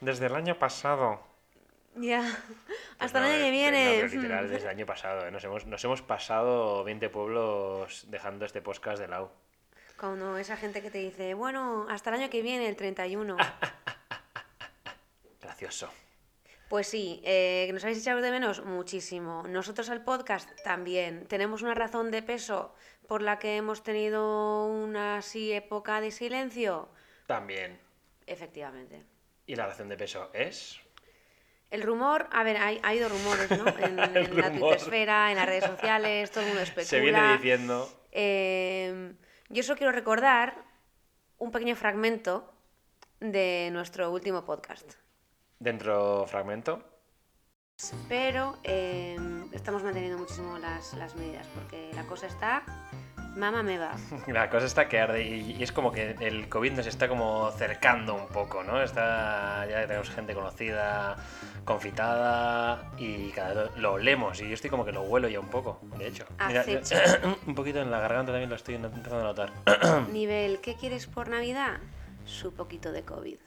desde el año pasado. Ya. Hasta No, el año que eh, viene. no, literal, desde el año pasado. eh, Nos hemos, nos hemos pasado 20 pueblos dejando este podcast de lado. Como esa gente que te dice, bueno, hasta el año que viene, el 31. Gracioso. Pues sí, eh, nos habéis echado de menos muchísimo. Nosotros al podcast también. Tenemos una razón de peso por la que hemos tenido una así época de silencio. También. Efectivamente. ¿Y la razón de peso es? El rumor, a ver, hay, ha habido rumores, ¿no? En, en la rumor. twittosfera, en las redes sociales, todo el mundo especula. Se viene diciendo. Eh, yo solo quiero recordar un pequeño fragmento de nuestro último podcast. Dentro fragmento. Pero eh, estamos manteniendo muchísimo las, las medidas porque la cosa está. Mamá me va. La cosa está que arde y, y es como que el COVID nos está como cercando un poco, ¿no? Está, ya tenemos gente conocida, confitada y cada vez lo olemos y yo estoy como que lo huelo ya un poco, de hecho. Mira, un poquito en la garganta también lo estoy empezando a notar. Nivel, ¿qué quieres por Navidad? Su poquito de COVID.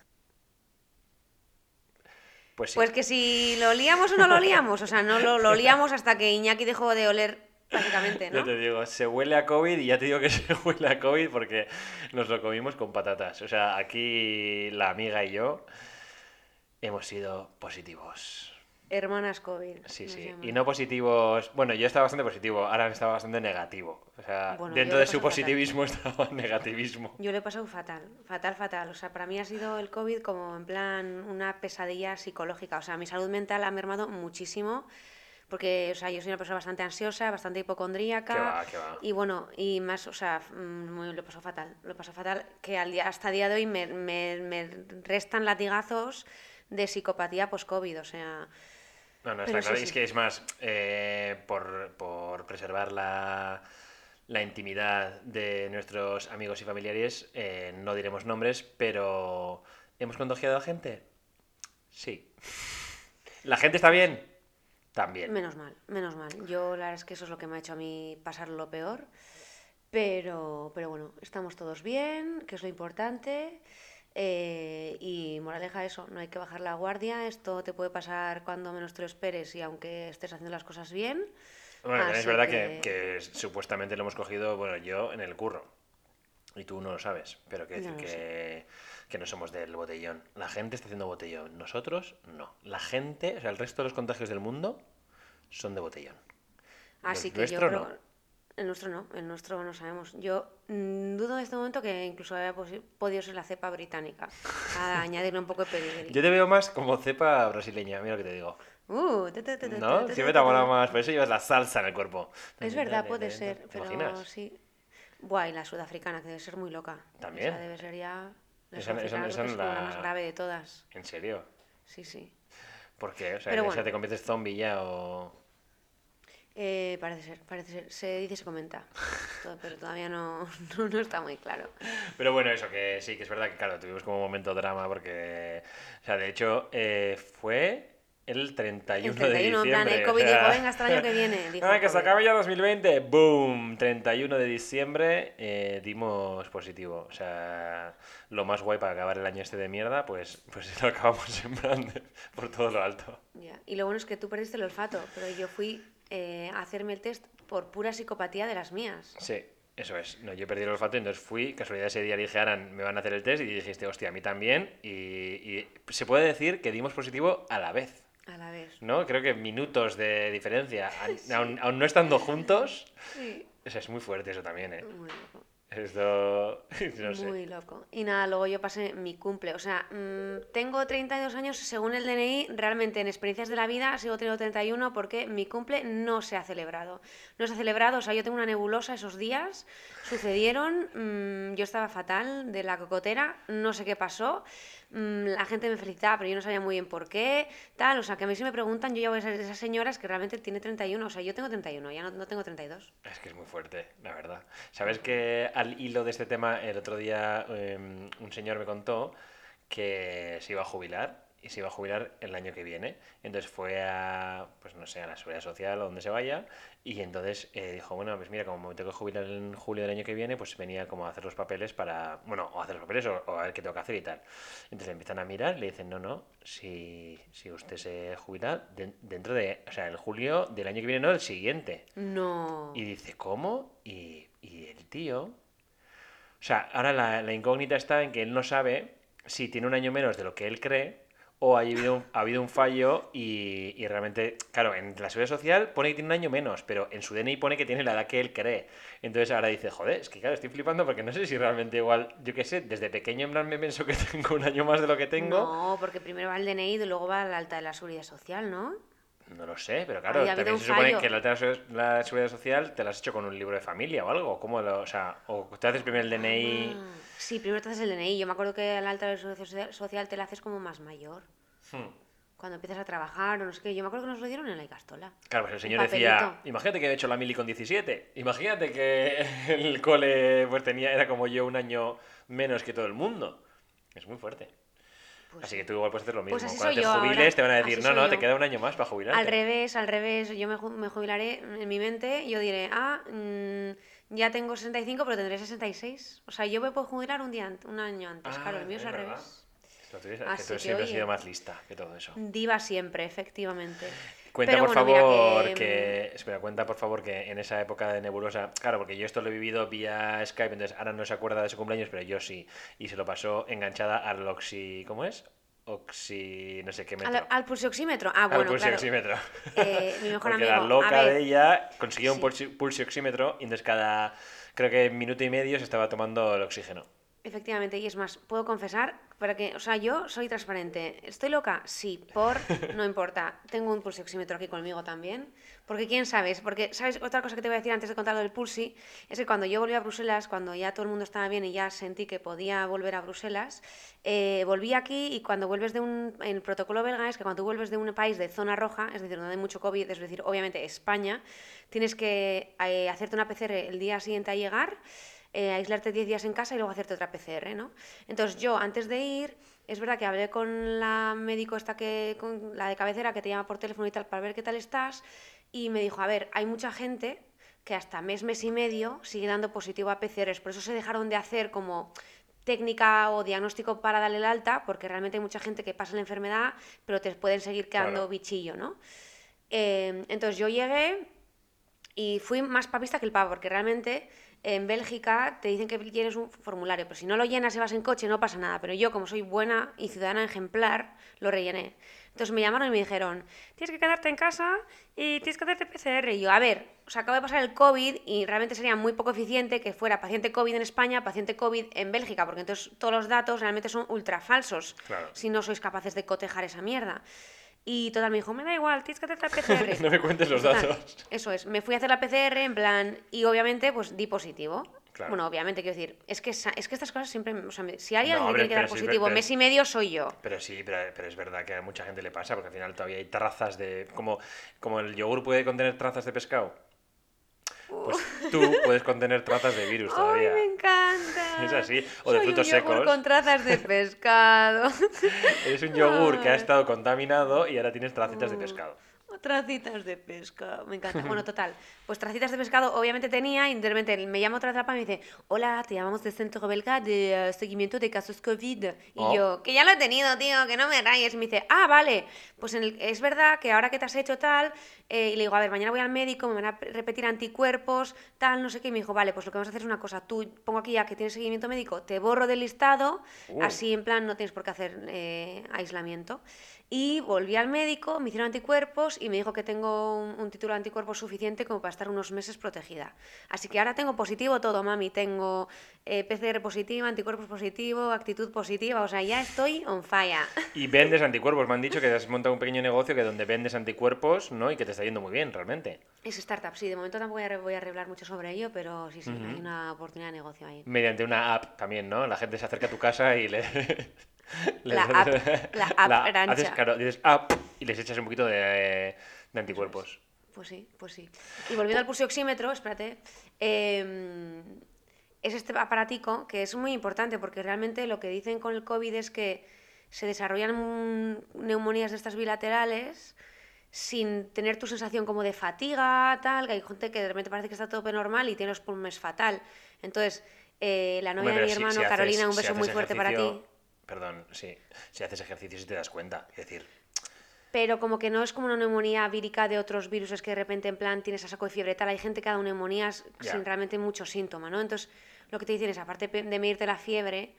Pues sí. Pues que si lo olíamos o no lo olíamos. O sea, no lo, lo olíamos hasta que Iñaki dejó de oler, básicamente, Yo ¿no? te digo, se huele a COVID y ya te digo que se huele a COVID porque nos lo comimos con patatas. O sea, aquí la amiga y yo hemos sido positivos. Hermanas COVID. Sí, sí. llaman. Y no positivos. Bueno, yo estaba bastante positivo, ahora estaba bastante negativo. O sea, Bueno, dentro yo de su paso fatal. positivismo estaba negativismo. Yo lo he pasado fatal, fatal, fatal. O sea, para mí ha sido el COVID como en plan una pesadilla psicológica. O sea, mi salud mental ha mermado muchísimo. Porque, o sea, yo soy una persona bastante ansiosa, bastante hipocondríaca. Qué va, qué va. Y bueno, y más, o sea, mm, muy- lo pasó fatal. Lo pasó fatal que al día, hasta el día de hoy me, me- me restan latigazos de psicopatía post-COVID. O sea, No, no, está claro. sí, y Es sí. que es más, eh, por, por preservar la, la intimidad de nuestros amigos y familiares, eh, no diremos nombres, pero ¿hemos contagiado a gente? Sí. ¿La gente está bien? También. Menos mal, menos mal. Yo la verdad es que eso es lo que me ha hecho a mí pasar lo peor. Pero, pero bueno, estamos todos bien, que es lo importante. eh, y moraleja eso, no hay que bajar la guardia. Esto te puede pasar cuando menos te lo esperes y aunque estés haciendo las cosas bien. Bueno, es verdad que... que- que supuestamente lo hemos cogido, bueno, yo en el curro. Y tú no lo sabes, pero quiero No decir lo que, que no somos del botellón. La gente está haciendo botellón. Nosotros no. La gente, o sea, el resto de los contagios del mundo son de botellón. Así El que yo nuestro creo... no. El nuestro no, el nuestro no sabemos. Yo mm, dudo en este momento que incluso haya podido ser la cepa británica. A añadirle un poco de pedigrí. Yo te veo más como cepa brasileña, mira lo que te digo. Uh, ¿No? Siempre te tu. más, por eso llevas la salsa en el cuerpo. Es verdad, puede ser, ¿Te pero imaginas? sí. Buah, y la sudafricana, que debe ser muy loca. También. Debe ser ya... Esa- es la la- más grave de todas. ¿En serio? Sí, sí. ¿Por qué? O sea, Pero ¿en esa bueno. te conviertes zombie ya o...? Eh, parece ser, parece ser. Se dice se comenta. Todo- pero todavía no, no, no está muy claro. Pero bueno, eso, que sí, que es verdad que, claro, tuvimos como un momento drama porque, o sea, de hecho, eh, fue el 31, El 31, de en plan, diciembre. el o COVID sea, dijo, venga, hasta el año que viene. Dijo "Ah, el que se acabe ya 2020, ¡boom! 31 de diciembre eh, dimos positivo. O sea, lo más guay para acabar el año este de mierda, pues, pues lo acabamos en plan por todo lo alto. Ya. Y lo bueno es que tú perdiste el olfato, pero yo fui eh, a hacerme el test por pura psicopatía de las mías. Sí, eso es. No, yo perdí el olfato, entonces fui, casualidad ese día le dije, Aran, me van a hacer el test y dijiste, hostia, a mí también. Y, y se puede decir que dimos positivo a la vez. A la vez. ¿No? Creo que minutos de diferencia. Aun, aun- aun no estando juntos. Sí. O sea, es muy fuerte eso también, ¿eh? Muy loco. Esto, no sé. Muy loco. Y nada, luego yo pasé mi cumple. O sea, mm, tengo 32 años según el DNI. Realmente en experiencias de la vida sigo teniendo 31 porque mi cumple no se ha celebrado. No se ha celebrado, o sea, yo tengo una nebulosa esos días. Sucedieron, mm, yo estaba fatal de la cocotera, no sé qué pasó. Mm, la gente me felicitaba, pero yo no sabía muy bien por qué. Tal, o sea, que a mí si me preguntan, yo ya voy a ser de esas señoras que realmente tiene 31. O sea, yo tengo 31, ya no, no tengo 32. Es que es muy fuerte, la verdad. ¿Sabes que al hilo de este tema, el otro día em, un señor me contó que se iba a jubilar y se iba a jubilar el año que viene. Entonces fue a, pues no sé, a la seguridad social o donde se vaya y entonces eh, dijo, bueno, pues mira, como me tengo que jubilar en julio del año que viene, pues venía como a hacer los papeles para, bueno, o hacer los papeles o, o a ver qué tengo que hacer y tal. Entonces le empiezan a mirar, le dicen, no, no, si, si usted se jubila de- dentro de, o sea, el julio del año que viene, no, el siguiente. No. Y dice, ¿cómo? Y, y el tío... O sea, ahora la, la incógnita está en que él no sabe si tiene un año menos de lo que él cree o ha habido un, ha habido un fallo y, y realmente, claro, en la seguridad social pone que tiene un año menos, pero en su DNI pone que tiene la edad que él cree. Entonces ahora dice, joder, es que claro, estoy flipando porque no sé si realmente igual, yo qué sé, desde pequeño en plan me pienso que tengo un año más de lo que tengo. No, porque primero va el DNI y luego va la alta de la seguridad social, ¿no? No lo sé, pero claro, habido también se supone que la, la seguridad social te la has hecho con un libro de familia o algo. ¿Cómo lo, o sea, o te haces primero el DNI. Ah, Sí, primero te haces el DNI. Yo me acuerdo que la alta seguridad social- te la haces como más mayor. Hmm. Cuando empiezas a trabajar o no sé qué. Yo me acuerdo que nos lo dieron en la Icastola. Claro, pues el señor decía, imagínate que he hecho la mili con 17, imagínate que el cole pues tenía, era como yo un año menos que todo el mundo. Es muy fuerte. Pues así sí. que tú igual puedes hacer lo mismo. Pues Cuando te yo jubiles ahora, te van a decir, no, no, te yo. queda un año más para jubilarte. Al revés, al revés. Yo me, ju- me jubilaré en mi mente. Yo diré, ah, mm, ya tengo 65, pero tendré 66. O sea, yo me puedo jubilar un día, un año antes. Ah, claro, el mío es al verdad. revés. Lo tuyo es que tú que, siempre has sido más lista que todo eso. Diva siempre, efectivamente. Cuenta Pero por bueno, favor que- que... Espera, cuenta por favor que en esa época de nebulosa... Claro, porque yo esto lo he vivido vía Skype, entonces ahora no se acuerda de su cumpleaños, pero yo sí. Y se lo pasó enganchada al oxi... ¿Cómo es? Oxi... no sé qué metro. Al, al pulsioxímetro. Ah, Al bueno, claro. pulsioxímetro. Eh, mi mejor Porque amigo. la loca a ver, de ella consiguió un Sí. pulsi- pulsioxímetro y entonces cada... Creo que minuto y medio se estaba tomando el oxígeno. Efectivamente, y es más, puedo confesar, para que, o sea, yo soy transparente. ¿Estoy loca? Sí, por, no importa. Tengo un pulsioxímetro aquí conmigo también, porque quién sabes, porque, ¿sabes? Otra cosa que te voy a decir antes de contar lo del pulsi, es que cuando yo volví a Bruselas, cuando ya todo el mundo estaba bien y ya sentí que podía volver a Bruselas, eh, volví aquí y cuando vuelves de un, en el protocolo belga es que cuando tú vuelves de un país de zona roja, es decir, donde hay mucho COVID, es decir, obviamente España, tienes que eh, hacerte una PCR el día siguiente a llegar, eh, aislarte 10 días en casa y luego hacerte otra PCR, ¿no? Entonces yo, antes de ir, es verdad que hablé con la médico esta que, con la de cabecera que te llama por teléfono y tal para ver qué tal estás y me dijo, a ver, hay mucha gente que hasta mes, mes y medio sigue dando positivo a PCRs, por eso se dejaron de hacer como técnica o diagnóstico para darle el alta, porque realmente hay mucha gente que pasa la enfermedad, pero te pueden seguir quedando Claro. bichillo, ¿no? Eh, entonces yo llegué y fui más papista que el pavo, porque realmente en Bélgica te dicen que llenes un formulario, pero si no lo llenas y vas en coche no pasa nada. Pero yo, como soy buena y ciudadana ejemplar, lo rellené. Entonces me llamaron y me dijeron, tienes que quedarte en casa y tienes que hacerte PCR. Y yo, a ver, o sea, acaba de pasar el COVID y realmente sería muy poco eficiente que fuera paciente COVID en España, paciente COVID en Bélgica, porque entonces todos los datos realmente son ultra falsos Claro. si no sois capaces de cotejar esa mierda. Y total, me dijo, me da igual, tienes que hacerte la PCR. No me cuentes los datos. Eso es, me fui a hacer la PCR en plan, y obviamente pues di positivo. Claro. Bueno, obviamente, quiero decir, es que, es que estas cosas siempre, o sea, me- si hay No, alguien que hombre, tiene que dar sí, positivo pero- mes y medio, soy yo. Pero sí, pero, pero es verdad que a mucha gente le pasa, porque al final todavía hay trazas de... Como, como el yogur puede contener trazas de pescado, pues tú puedes contener trazas de virus ¡Ay, todavía. me encanta! Es así, o de Soy frutos un yogur secos. con trazas de pescado. Es un yogur que ha Ay. estado contaminado y ahora tienes tracitas de pescado. Tracitas de pescado, me encanta. Bueno, total, pues tracitas de pescado obviamente tenía y de repente me llama otra trapa y me dice, hola, te llamamos del Centro Belga de eh, Seguimiento de Casos COVID. Y Oh. yo, que ya lo he tenido, tío, que no me rayes. Y me dice, ah, vale, pues en el- es verdad que ahora que te has hecho tal, eh, y le digo, a ver, mañana voy al médico, me van a repetir anticuerpos, tal, no sé qué. Y me dijo, vale, pues lo que vamos a hacer es una cosa, tú pongo aquí ya que tienes seguimiento médico, te borro del listado, Uh. así en plan no tienes por qué hacer eh, aislamiento. Y volví al médico, me hicieron anticuerpos y me dijo que tengo un, un título de anticuerpos suficiente como para estar unos meses protegida. Así que ahora tengo positivo todo, mami. Tengo eh, PCR positiva, anticuerpos positivo, actitud positiva. O sea, ya estoy on fire. Y vendes anticuerpos. Me han dicho que has montado un pequeño negocio que donde vendes anticuerpos, ¿no? Y que te está yendo muy bien, realmente. Es startup, sí. De momento tampoco voy a, revelar mucho sobre ello, pero sí, sí, hay una oportunidad de negocio ahí. Mediante una app también, ¿no? La gente se acerca a tu casa y le... La app, la app rancha. haces, claro, dices app y les echas un poquito de, de anticuerpos. Pues sí, pues sí. Y volviendo al pulso oxímetro, espérate, eh, es este aparatico que es muy importante porque realmente lo que dicen con el COVID es que se desarrollan neumonías de estas bilaterales sin tener tu sensación como de fatiga, tal, que hay gente que de repente parece que está todo normal y tiene los pulmones fatal. Entonces, eh, la novia de mi si- hermano, haces- Carolina, un si beso muy fuerte para ti. Perdón, sí. Si haces ejercicio sí te das cuenta. Es decir, Pero como que no es como una neumonía vírica de otros virus, es que de repente en plan tienes a saco de fiebre tal, hay gente que dado neumonías Ya. sin realmente mucho síntoma, ¿no? Entonces, lo que te dicen es, aparte de medirte la fiebre,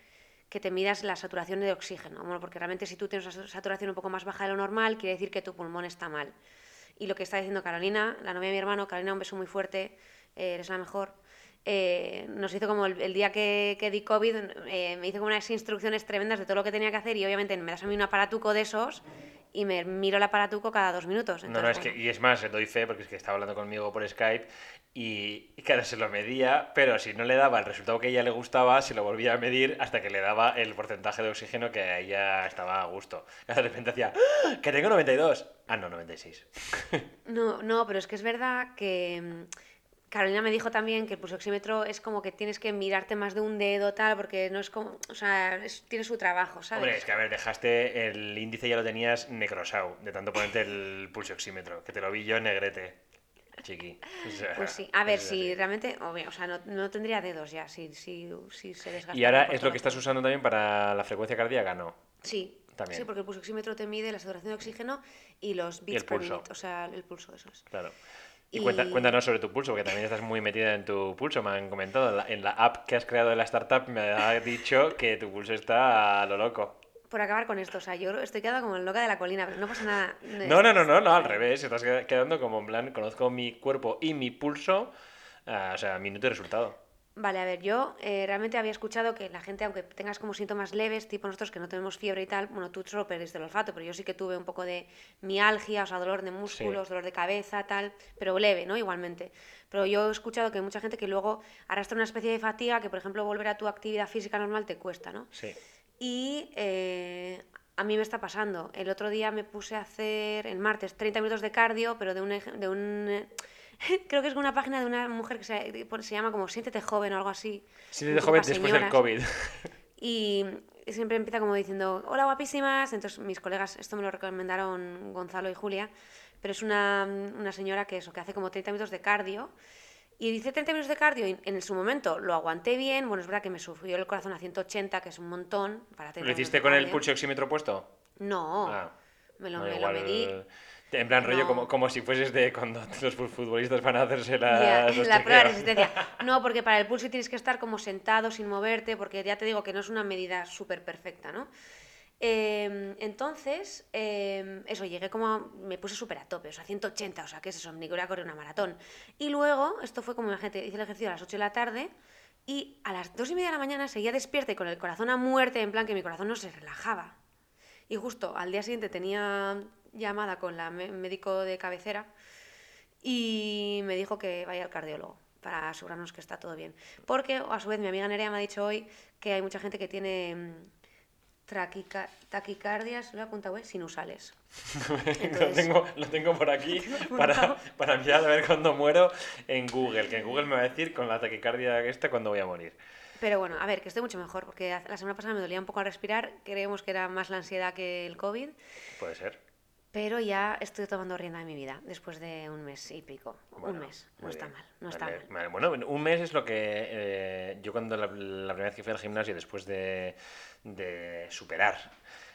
que te midas la saturación de oxígeno, bueno, porque realmente si tú tienes una sa- saturación un poco más baja de lo normal, quiere decir que tu pulmón está mal. Y lo que está diciendo Carolina, la novia de mi hermano, Carolina, un beso muy fuerte, eres la mejor. Eh, nos hizo como el, el día que, que di COVID, eh, me hizo como unas instrucciones tremendas de todo lo que tenía que hacer y obviamente me das a mí un aparatuco de esos y me miro el aparatuco cada dos minutos. no, no, es que, y es más, doy fe porque es que estaba hablando conmigo por Skype y, y claro, se lo medía, pero si no le daba el resultado que a ella le gustaba, se lo volvía a medir hasta que le daba el porcentaje de oxígeno que a ella estaba a gusto. De repente hacía, ¡Ah! que tengo 92. Ah, no, 96. No, no, pero es que es verdad que mm, Carolina me dijo también que el pulsoxímetro es como que tienes que mirarte más de un dedo tal, porque no es como, o sea, es- tiene su trabajo, ¿sabes? Hombre, es que a ver, dejaste el índice ya lo tenías necrosado, de tanto ponerte el pulso oxímetro, que te lo vi yo en negrete, chiqui. O sea, Pues sí, a ver, si así. realmente, obvio, o sea, no, no tendría dedos ya, si, si, si se desgasta. Y ahora es lo que estás usando también para la frecuencia cardíaca, ¿no? Sí, También. sí, porque el pulsoxímetro te mide la saturación de oxígeno y los Y beats el per pulso. minute, o sea, el pulso, eso es. Claro. Y, cuenta- cuéntanos sobre tu pulso, porque también estás muy metida en tu pulso, me han comentado. En la, app que has creado de la startup me ha dicho que tu pulso está a lo loco. Por acabar con esto, o sea, yo estoy quedada como loca de la colina, pero no pasa nada. No, no, no, no, no, al revés. Estás qued- quedando como en plan, conozco mi cuerpo y mi pulso, ah, o sea, minuto y resultado. Vale, a ver, yo eh, realmente había escuchado que la gente, aunque tengas como síntomas leves, tipo nosotros que no tenemos fiebre y tal, bueno, tú solo perdiste el olfato, pero yo sí que tuve un poco de mialgia, o sea, dolor de músculos, dolor de cabeza, tal, pero leve, ¿no? Igualmente. Pero yo he escuchado que hay mucha gente que luego arrastra una especie de fatiga, que por ejemplo volver a tu actividad física normal te cuesta, ¿no? Sí. Y eh, a mí me está pasando. El otro día me puse a hacer, el martes, 30 minutos de cardio, pero de un... De un creo que es una página de una mujer que se, se llama como Siéntete joven o algo así. De un joven después del. COVID. Y siempre empieza como diciendo, hola guapísimas. Entonces mis colegas, esto me lo recomendaron Gonzalo y Julia, pero es una, una señora que eso, que hace como 30 minutos de cardio. Y dice 30 minutos de cardio y en su momento lo aguanté bien. Bueno, es verdad que me sufrió el corazón a 180, que es un montón para 30 ¿Lo hiciste con el pulso oxímetro puesto? No, Ah, me lo, no, me lo igual- medí. En plan rollo No. como, como si fueses de cuando los futbolistas van a hacerse las, los la prueba de resistencia. No, porque para el pulso tienes que estar como sentado sin moverte, porque ya te digo que no es una medida súper perfecta, ¿no? Eh, entonces, eh, eso, llegué como, a- me puse súper a tope, o sea, 180, o sea, ¿qué es eso? Ni que corrido una maratón. Y luego, esto fue como, imagínate, hice el ejercicio a las 8 de la tarde y a las 2 y media de la mañana seguía despierta y con el corazón a muerte, en plan que mi corazón no se relajaba. Y justo al día siguiente tenía llamada con la médico de cabecera y me dijo que vaya al cardiólogo para asegurarnos que está todo bien. Porque a su vez mi amiga Nerea me ha dicho hoy que hay mucha gente que tiene mm, traquica- taquicardias, lo he apuntado, ¿eh? sinusales. lo, Entonces- tengo, lo tengo por aquí para, para mirar a ver cuándo muero en Google. Que en Google me va a decir con la taquicardia esta cuándo voy a morir. Pero bueno, a ver, que estoy mucho mejor, porque la semana pasada me dolía un poco al respirar, creemos que era más la ansiedad que el COVID, Puede ser. Pero ya estoy tomando rienda de mi vida después de un mes y pico. Bueno, un mes, no está bien. mal, no está Vale, mal. vale. Bueno, un mes es lo que eh, yo cuando la, la primera vez que fui al gimnasio después de, de superar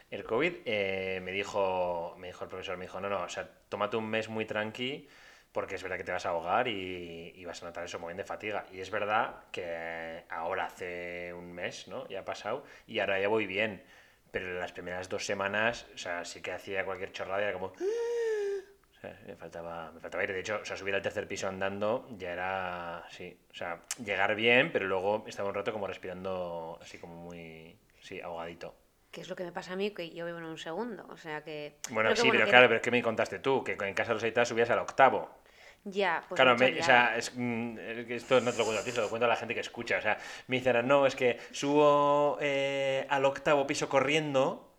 el COVID, eh, me dijo me dijo el profesor, me dijo, no, no, o sea, tómate un mes muy tranqui porque es verdad que te vas a ahogar y, y vas a notar eso muy bien de fatiga. Y es verdad que ahora hace un mes, ¿no? Ya ha pasado y ahora ya voy bien. Pero las primeras dos semanas, o sea, sí que hacía cualquier chorrada y era como... O sea, me faltaba, me faltaba aire. De hecho, o sea, subir al tercer piso andando ya era, sí, o sea, llegar bien, pero luego estaba un rato como respirando así como muy, sí, ahogadito. Que es lo que me pasa a mí, que yo vivo en un segundo. O sea que. Bueno, que, sí, pero que- claro, pero es que me contaste tú, que en casa de los Aitas subías al octavo. Ya, pues. claro, o sea, es, mm, esto no te lo cuento a ti, se lo cuento a la gente que escucha. O sea, me dicen, no, es que subo eh, al octavo piso corriendo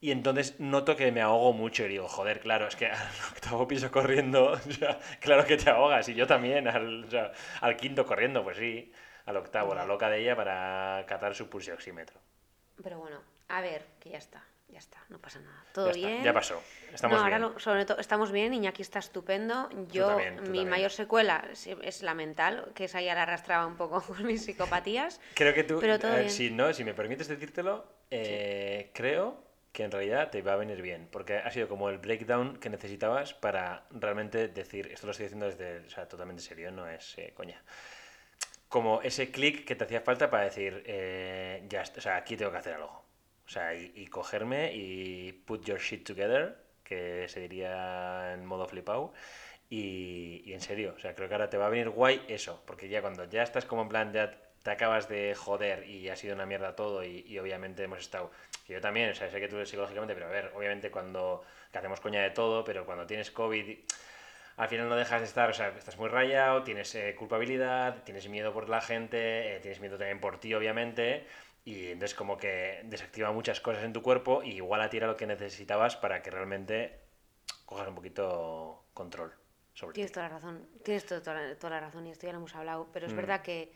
y entonces noto que me ahogo mucho. Y digo, joder, claro, es que al octavo piso corriendo, o sea, claro que te ahogas. Y yo también, al, o sea, al quinto corriendo, pues sí, al octavo, la loca de ella para catar su pulso oxímetro. Pero bueno, a ver, que ya está. Ya está, no pasa nada. Todo Ya, está, bien. ya pasó. Estamos no, ahora bien. lo- sobre todo estamos bien, Iñaki está estupendo. Yo, también, tú mi también. mayor secuela es, es la mental, que esa ya la arrastraba un poco con mis psicopatías. Creo que tú, Pero todo eh, bien. si no, si me permites decírtelo, eh, creo que en realidad te va a venir bien, porque ha sido como el breakdown que necesitabas para realmente decir, esto lo estoy diciendo desde, o sea, totalmente serio, no es eh, coña. Como ese clic que te hacía falta para decir, eh, ya, o sea, aquí tengo que hacer algo. O sea, y, cogerme y put your shit together, que se diría en modo flipao. Y, y en serio, o sea, creo que ahora te va a venir guay eso, porque ya cuando ya estás como en plan, ya te acabas de joder y ha sido una mierda todo y, y obviamente hemos estado, yo también, o sea, sé que tú psicológicamente, pero a ver, obviamente cuando que hacemos coña de todo, pero cuando tienes COVID, al final no dejas de estar, o sea, estás muy rayado, tienes eh, culpabilidad, tienes miedo por la gente, eh, tienes miedo también por ti, obviamente, y entonces como que desactiva muchas cosas en tu cuerpo y igual a ti era lo que necesitabas para que realmente cojas un poquito control sobre Tienes ti. toda la razón, tienes to- toda, la- toda la razón y esto ya lo hemos hablado, pero es Mm. verdad que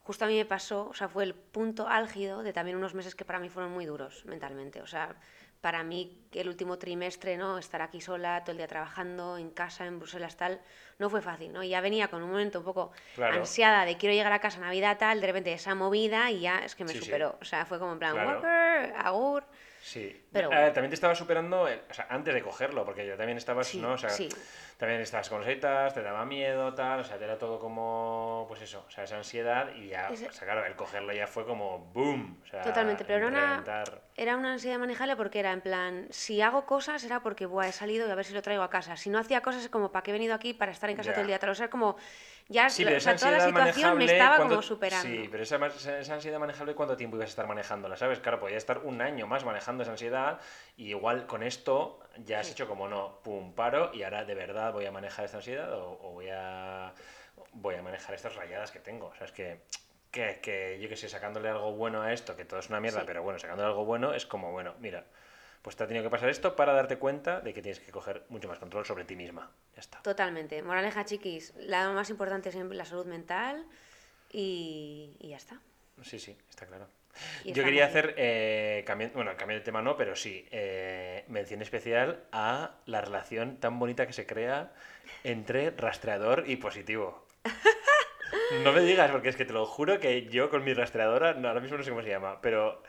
justo a mí me pasó, o sea, fue el punto álgido de también unos meses que para mí fueron muy duros mentalmente, o sea, para mí el último trimestre, ¿no? Estar aquí sola, todo el día trabajando, en casa, en Bruselas, tal, no fue fácil, ¿no? Y ya venía con un momento un poco Claro. ansiada de quiero llegar a casa Navidad, tal, de repente esa movida y ya es que me Sí, sí. superó, o sea, fue como en plan, Claro. Walker, agur, Sí, Pero A bueno. ver, también te estaba superando, el- o sea, antes de cogerlo, porque ya también estabas, Sí, ¿no? O sea, sí. también estabas con setas, te daba miedo, tal, o sea, te era todo como, pues eso, o sea, esa ansiedad y ya, Ese- o sea, claro, el cogerlo ya fue como boom, o sea, Totalmente, pero era una, reventar. era una ansiedad manejable porque era en plan, si hago cosas era porque Buah, he salido y a ver si lo traigo a casa. Si no hacía cosas es como, ¿para qué he venido aquí para estar en casa Ya. todo el día? Tal, O sea, como, ya, Sí, pero o sea, esa toda la situación me estaba ¿cuánto- como superando. Sí, pero esa, esa ansiedad manejable, ¿cuánto tiempo ibas a estar manejándola? ¿Sabes? Claro, podía estar un año más manejando esa ansiedad y igual con esto ya has hecho como no, pum, paro y ahora de verdad voy a manejar esta ansiedad o, o voy a voy a manejar estas rayadas que tengo. O sea, es que, que, que yo que sé, sacándole algo bueno a esto, que todo es una mierda, Sí. pero bueno, sacándole algo bueno es como, bueno, mira, pues te ha tenido que pasar esto para darte cuenta de que tienes que coger mucho más control sobre ti misma. Ya está. Totalmente. Moraleja, chiquis, la más importante es la salud mental y, y ya está. Sí, sí, está claro. Y Yo quería hacer, eh, bueno, cambio de tema no, pero sí, eh, mención especial a la relación tan bonita que se crea entre rastreador y positivo. No me digas, porque es que te lo juro que yo con mi rastreadora, no, ahora mismo no sé cómo se llama, pero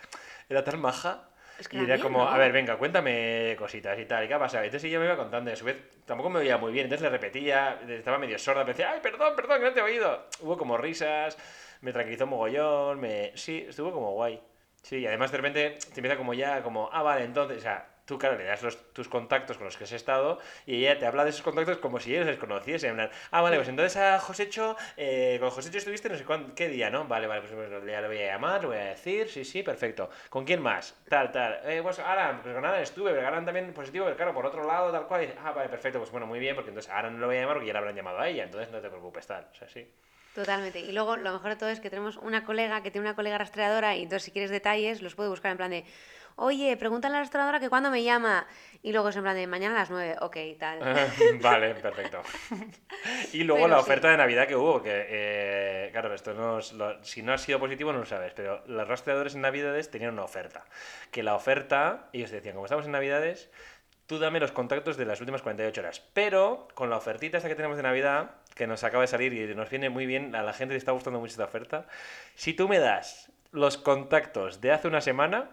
era tan maja. Es que y era como, no. a ver, venga, cuéntame cositas y tal, ¿y qué ha pasado? Entonces ella me iba contando, y a su vez tampoco me oía muy bien, entonces le repetía, estaba medio sorda, me decía, ay, perdón, perdón, que no te he oído. Hubo como risas, me tranquilizó mogollón, me... Sí, estuvo como guay. Sí, y además de repente te empieza como ya, como, ah, vale, entonces, o sea, tú, claro, le das los, tus contactos con los que has estado y ella te habla de esos contactos como si ellos les conociesen. En plan, ah, vale, pues entonces a Josécho, eh, con Josécho estuviste no sé cuán- qué día, ¿no? Vale, vale, pues bueno, ya le voy a llamar, le voy a decir, sí, sí, perfecto. ¿Con quién más? Tal, tal. Eh, pues Alan, pues con Alan estuve, pero Alan también positivo, pero claro, por otro lado, tal cual. Y ah, vale, perfecto, pues bueno, muy bien, porque entonces Alan no lo voy a llamar porque ya le habrán llamado a ella, entonces no te preocupes, tal. O sea, sí. Totalmente. Y luego lo mejor de todo es que tenemos una colega que tiene una colega rastreadora y entonces si quieres detalles los puede buscar en plan de, oye, pregúntale a la rastreadora que cuándo me llama. Y luego es en plan de, mañana a las 9, ok, tal. vale, perfecto. Y luego Pero la sí. oferta de Navidad que hubo, que eh, claro, esto no es lo- si no ha sido positivo no lo sabes, pero los rastreadores en Navidades tenían una oferta. Que la oferta, ellos decían, como estamos en Navidades, tú dame los contactos de las últimas 48 horas. Pero con la ofertita esta que tenemos de Navidad, que nos acaba de salir y nos viene muy bien, a la gente le está gustando mucho esta oferta, si tú me das los contactos de hace una semana,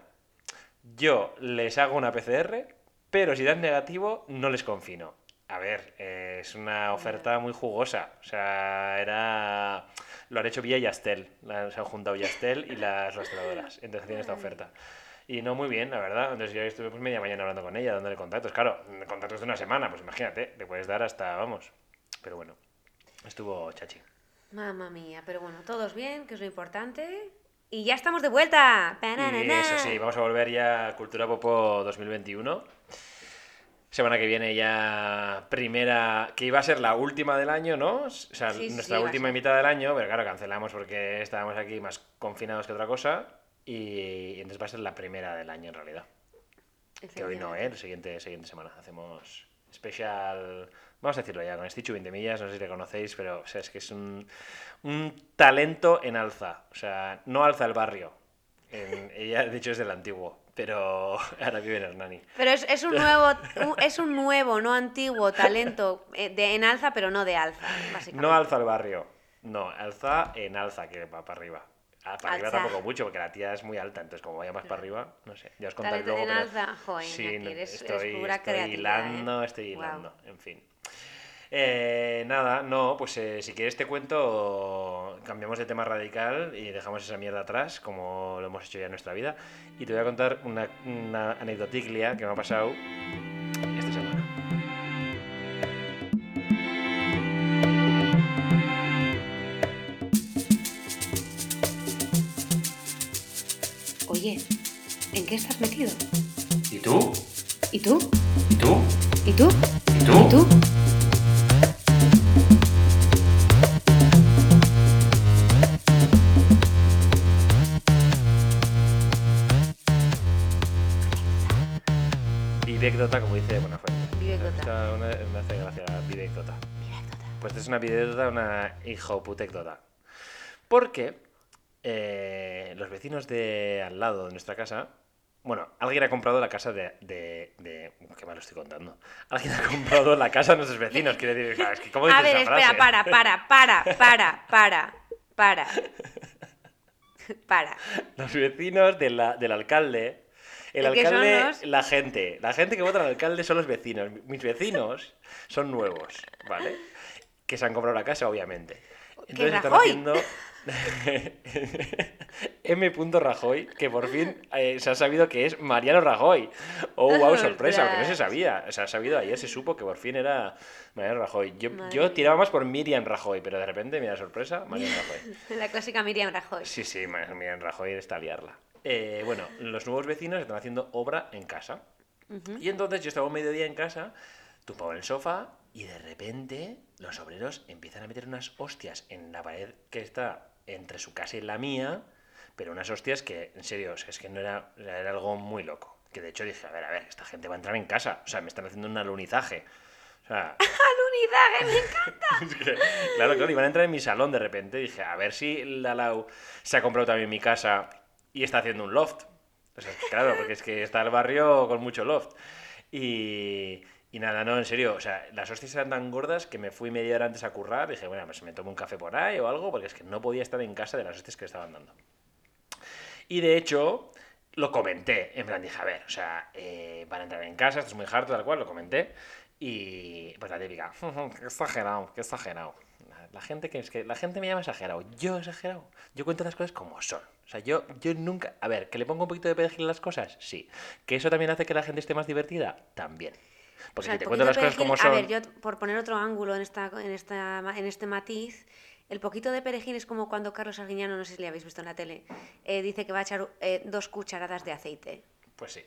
yo les hago una PCR, pero si dan negativo, no les confino. A ver, eh, es una oferta muy jugosa. O sea, era. Lo han hecho vía Yastel. Se han juntado Yastel y las rastreadoras. Entonces tienen esta oferta. Y no muy bien, la verdad. Entonces yo estuve pues, media mañana hablando con ella, dándole contactos. Claro, contactos de una semana, pues imagínate, le puedes dar hasta, vamos. Pero bueno, estuvo chachi. Mamma mía, pero bueno, todos bien, que es lo importante. Y ya estamos de vuelta. Y eso sí, vamos a volver ya a Cultura Popo 2021. Semana que viene ya primera, que iba a ser la última del año, ¿no? O sea, Sí, sí, nuestra a última mitad del año, pero claro, cancelamos porque estábamos aquí más confinados que otra cosa. Y entonces va a ser la primera del año en realidad. Que hoy no, ¿eh? Siguiente, siguiente semana hacemos especial. Vamos a decirlo ya, con Stichu 20 millas, no sé si le conocéis, pero o sea, es que es un, un talento en alza. O sea, no alza el barrio. En- ella, de hecho, es del antiguo, pero ahora vive en Hernani. Pero es, es un nuevo, es un nuevo, no antiguo talento eh, de, en alza, pero no de alza, básicamente. No alza el barrio, no, alza en alza, que va para arriba. Ah, para arriba Alza. tampoco mucho, porque la tía es muy alta, entonces como vaya más para arriba, no sé, ya os contaré luego. en pero- alza, joder, Sí, no, eres- eres estoy, pura estoy creatividad, hilando, ¿eh? estoy hilando, en fin. Eh, nada, no, pues eh, si quieres te cuento, cambiamos de tema radical y dejamos esa mierda atrás, como lo hemos hecho ya en nuestra vida, y te voy a contar una, una anecdoticlia que me ha pasado esta semana. Oye, ¿en qué estás metido? ¿Y tú? ¿Y tú? ¿Y tú? ¿Y tú? ¿Y tú? ¿Y tú? Vivecdota, una videota, una hijoputecdota. Porque eh, los vecinos de al lado de nuestra casa. Bueno, alguien ha comprado la casa de. de, de- qué mal lo estoy contando. Alguien ha comprado la casa de nuestros vecinos. Quiere decir, claro, es que ¿cómo A dices ver, esa espera, frase? para, para, para, para, para, para. Para. Los vecinos de la- del alcalde. El ¿Y qué son alcalde, los? la gente. La gente que vota al alcalde son los vecinos. Mis vecinos son nuevos, ¿vale? Que se han comprado la casa, obviamente. Entonces están Rajoy? haciendo. M. Rajoy, que por fin eh, se ha sabido que es Mariano Rajoy. Oh, wow, sorpresa, porque no se sabía. O sea, ha sabido ayer, se supo que por fin era Mariano Rajoy. Yo, tiraba más por Miriam Rajoy, pero de repente, mira, sorpresa, Mariano Rajoy. La clásica Miriam Rajoy. Sí, sí, Miriam Rajoy está a liarla. Eh, bueno, los nuevos vecinos están haciendo obra en casa. Y entonces yo estaba un mediodía en casa, tumbado en el sofá, y de repente los obreros empiezan a meter unas hostias en la pared que está entre su casa y la mía, pero unas hostias que, en serio, o sea, es que no era, era algo muy loco. Que de hecho dije, a ver, a ver, esta gente va a entrar en casa. O sea, me están haciendo un alunizaje. O sea, ¡Alunizaje! Me encanta. es que, claro, claro, iban a entrar en mi salón de repente. Dije, a ver si la Lau se ha comprado también mi casa y está haciendo un loft. O sea, claro, porque es que está el barrio con mucho loft. Y, y nada, no, en serio, o sea, las hostias eran tan gordas que me fui media hora antes a currar. Dije, bueno, pues me tomo un café por ahí o algo, porque es que no podía estar en casa de las hostias que estaban dando. Y de hecho, lo comenté. En plan, dije, a ver, o sea, eh, van a entrar en casa, esto es muy harto, tal cual, lo comenté. Y pues la típica, qué exagerado, qué exagerado. La gente que es que la gente me llama exagerado. Yo exagerado. Yo cuento las cosas como son. O sea, yo, yo nunca. A ver, que le pongo un poquito de perejil a las cosas, sí. Que eso también hace que la gente esté más divertida, también. O Porque sea, si te cuento las cosas como perejil- son. A ver, yo por poner otro ángulo en, esta, en, esta, en este matiz, el poquito de perejil es como cuando Carlos Arguiñano, no sé si le habéis visto en la tele, eh, dice que va a echar eh, dos cucharadas de aceite. Pues sí.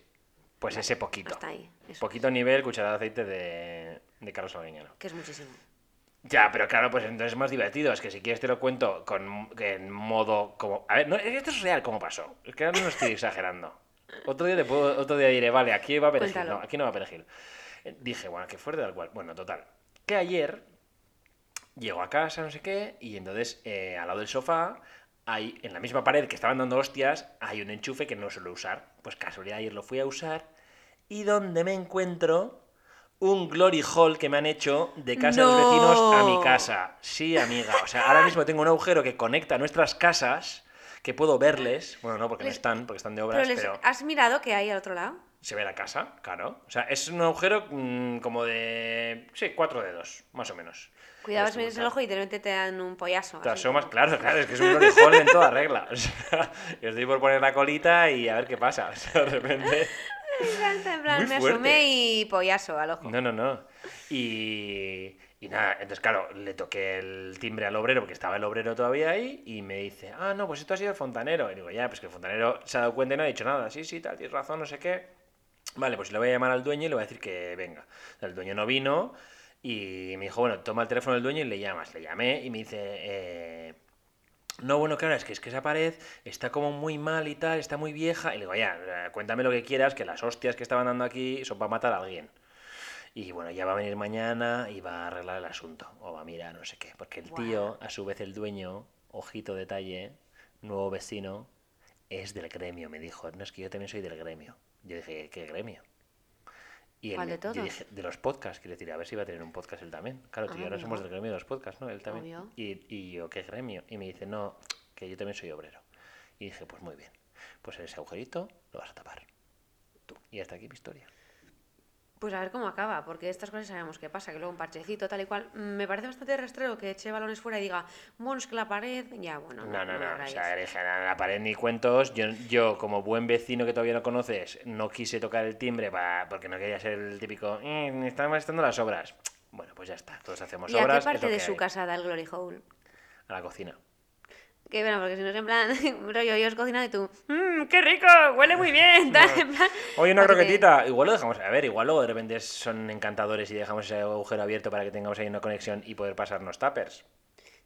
Pues ese poquito. Hasta ahí. Eso Poquito nivel, cucharada de aceite de, de Carlos Alguiñano. Que es muchísimo. Ya, pero claro, pues entonces es más divertido. Es que si quieres te lo cuento con en modo como. A ver, no, esto es real como pasó. Es que ahora no estoy exagerando. Otro día te puedo, otro día diré, vale, aquí va perejil. Cuéntalo. No, aquí no va perejil. Dije, bueno, que fuerte tal cual. Bueno, total. Que ayer llego a casa, no sé qué, y entonces eh, al lado del sofá hay, en la misma pared que estaban dando hostias, hay un enchufe que no suelo usar. Pues casualidad, ayer lo fui a usar. Y donde me encuentro un glory hall que me han hecho de casa de los vecinos a mi casa. Sí, amiga. O sea, ahora mismo tengo un agujero que conecta nuestras casas, que puedo verles. Bueno, no, porque no están, porque están de Pero, obras, les- pero ¿has mirado que hay al otro lado? Se ve la casa, claro. O sea, es un agujero mm, como de. Sí, cuatro dedos, más o menos. Cuidado Esto si miras el ojo y de repente te dan un pollazo. Te asomas, claro, claro, es que es un hole en toda regla. O sea, yo estoy por poner la colita y a ver qué pasa. O sea, de repente. En plan, en plan, Muy me fuerte. asomé y pollazo al ojo. No, no, no. Y, y nada, entonces, claro, le toqué el timbre al obrero, porque estaba el obrero todavía ahí, y me dice, ah, no, pues esto ha sido el fontanero. Y digo, ya, pues que el fontanero se ha dado cuenta y no ha dicho nada. Sí, sí, tal, tienes razón, no sé qué. Vale, pues le voy a llamar al dueño y le voy a decir que venga. El dueño no vino y me dijo, bueno, toma el teléfono del dueño y le llamas. Le llamé y me dice, eh, no, bueno, claro, es que, es que esa pared está como muy mal y tal, está muy vieja. Y le digo, ya, cuéntame lo que quieras, que las hostias que estaban dando aquí son para matar a alguien. Y bueno, ya va a venir mañana y va a arreglar el asunto. O va a mirar, no sé qué. Porque el tío, a su vez el dueño, ojito detalle, nuevo vecino, es del gremio. Me dijo, no, es que yo también soy del gremio. Yo dije, ¿qué gremio? Y él ¿Cuál de yo todos? dije, de los podcasts, quiero decir, a ver si va a tener un podcast él también. Claro, Ah, yo ahora somos del gremio de los podcasts, ¿no? Él también. Y, y yo, ¿qué gremio? Y me dice, no, que yo también soy obrero. Y dije, pues muy bien. Pues ese agujerito lo vas a tapar. Tú. Y hasta aquí mi historia. Pues a ver cómo acaba, porque estas cosas sabemos qué pasa, que luego un parchecito tal y cual. Mm, Me parece bastante rastrero que eche balones fuera y diga, bueno, es que la pared, ya, bueno. No, no, no. O sea, "Nada, la pared ni cuentos. Yo, yo, como buen vecino que todavía no conoces, no quise tocar el timbre para, porque no quería ser el típico, "Eh, están estando las obras. Bueno, pues ya está. Todos hacemos ¿Y a obras. qué es parte de su hay. casa da el Glory Hole? A la cocina. Que bueno, porque si no es en plan, rollo, yo os cocinando y tú, mmm, qué rico, huele muy bien, tal, en plan. Oye, una croquetita. Igual lo dejamos. A ver, igual luego de repente son encantadores y dejamos ese agujero abierto para que tengamos ahí una conexión y poder pasarnos tuppers.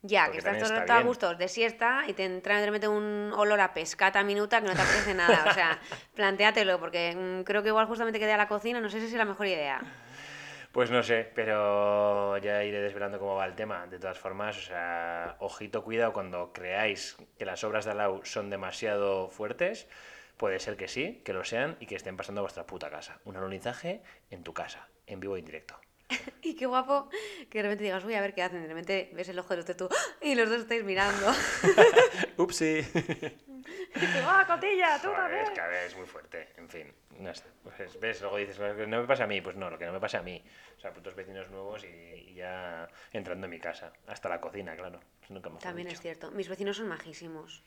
Ya, Porque que estás todo está a gusto de siesta y te entra de repente un olor a pescata minuta que no te apetece nada. O sea, plantéatelo, porque mm, creo que igual justamente que dé a la cocina, no sé si es la mejor idea. Pues no sé, pero ya iré desvelando cómo va el tema. De todas formas, o sea, ojito, cuidado cuando creáis que las obras de Alau son demasiado fuertes. Puede ser que sí, que lo sean y que estén pasando a vuestra puta casa. Un alunizaje en tu casa, en vivo e indirecto. Y qué guapo que de repente digas, voy a ver qué hacen. De repente ves el ojo de los de tú ¡ah! y los dos estáis mirando. Upsi. y tú, ¡ah, cotilla, tú Joder, también! es que a ver, es muy fuerte. En fin, no sé. Pues, ¿Ves? Luego dices, "Lo que no me pasa a mí. Pues no, lo que no me pasa a mí. O sea, putos vecinos nuevos y, y ya entrando en mi casa. Hasta la cocina, claro. Nunca También dicho. es cierto. Mis vecinos son majísimos.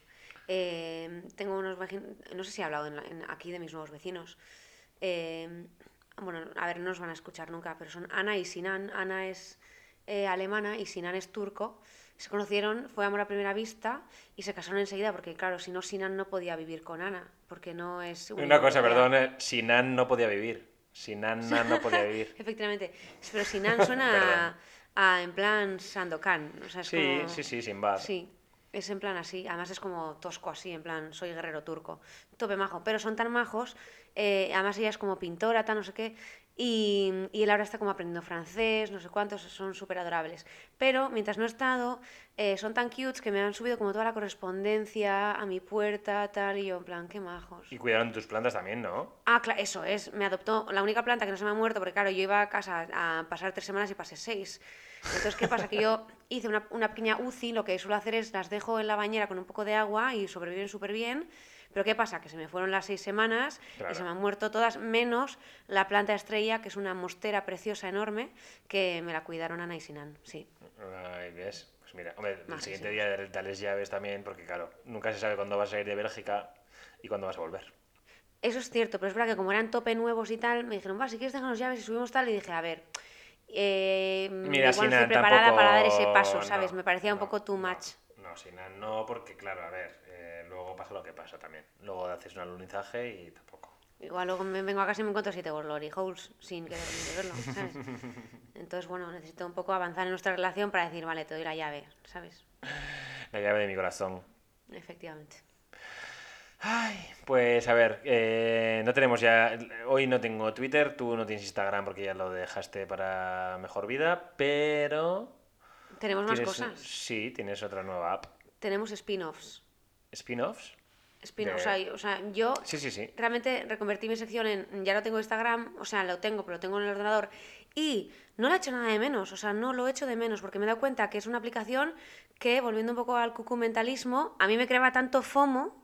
Eh, tengo unos vecinos, no sé si he hablado en la- en- aquí de mis nuevos vecinos. Eh, bueno, a ver, no os van a escuchar nunca, pero son Ana y Sinan. Ana es eh, alemana y Sinan es turco. Se conocieron, fue amor a primera vista y se casaron enseguida porque, claro, si no, Sinan no podía vivir con Ana, porque no es... un- Una cosa, perdón, eh, Sinan no podía vivir. Sinan no podía vivir. Efectivamente. Pero Sinan suena a, a, en plan Sandokan. O sea, es Sí, como- sí, sí, sin bar. Sí, es en plan así. Además es como tosco así, en plan, soy guerrero turco. Tope majo. Pero son tan majos. eh, además ella es como pintora, tal, no sé qué. Y, y él ahora está como aprendiendo francés, no sé cuántos, son súper adorables. Pero mientras no he estado, eh, son tan cutes que me han subido como toda la correspondencia a mi puerta, tal, y yo en plan, qué majos. Y cuidaron tus plantas también, ¿no? Ah, claro, eso es. Me adoptó la única planta que no se me ha muerto, porque claro, yo iba a casa a pasar tres semanas y pasé seis. Entonces, ¿qué pasa? Que yo hice una, una pequeña UCI, lo que suelo hacer es las dejo en la bañera con un poco de agua y sobreviven súper bien. Pero ¿qué pasa? Que se me fueron las seis semanas Claro. y se me han muerto todas, menos la planta estrella, que es una mostera preciosa enorme, que me la cuidaron Ana y Sinan. Sí. Ay, ¿ves? Pues mira, hombre, el siguiente día dales llaves también, porque claro, nunca se sabe cuándo vas a ir de Bélgica y cuándo vas a volver. Eso es cierto, pero es verdad que como eran tope nuevos y tal, me dijeron, va, si quieres dejarnos llaves y subimos tal, y dije, a ver, eh, Mira, igual no Sinan, estoy preparada para dar ese paso, ¿sabes? no, me parecía un no, poco too no, much. No, Sinan, no, porque claro, a ver, luego pasa lo que pasa también. Luego haces un alunizaje y tampoco. Igual luego me vengo a casa y me encuentro siete glory holes sin querer ni verlo, ¿sabes? Entonces, bueno, necesito un poco avanzar en nuestra relación para decir, vale, te doy la llave, ¿sabes? La llave de mi corazón. Efectivamente. Ay, pues a ver, eh, no tenemos ya. Hoy no tengo Twitter, tú no tienes Instagram porque ya lo dejaste para mejor vida, pero. Tenemos más cosas. Sí, tienes otra nueva app. Tenemos spin-offs. ¿Spin-offs? Spin De- o, sea, o sea, yo Sí, sí, sí. realmente reconvertí mi sección en ya no tengo Instagram, o sea, lo tengo, pero lo tengo en el ordenador y no lo he hecho nada de menos, o sea, no lo he hecho de menos porque me he dado cuenta que es una aplicación que, volviendo un poco al cucumentalismo, a mí me creaba tanto FOMO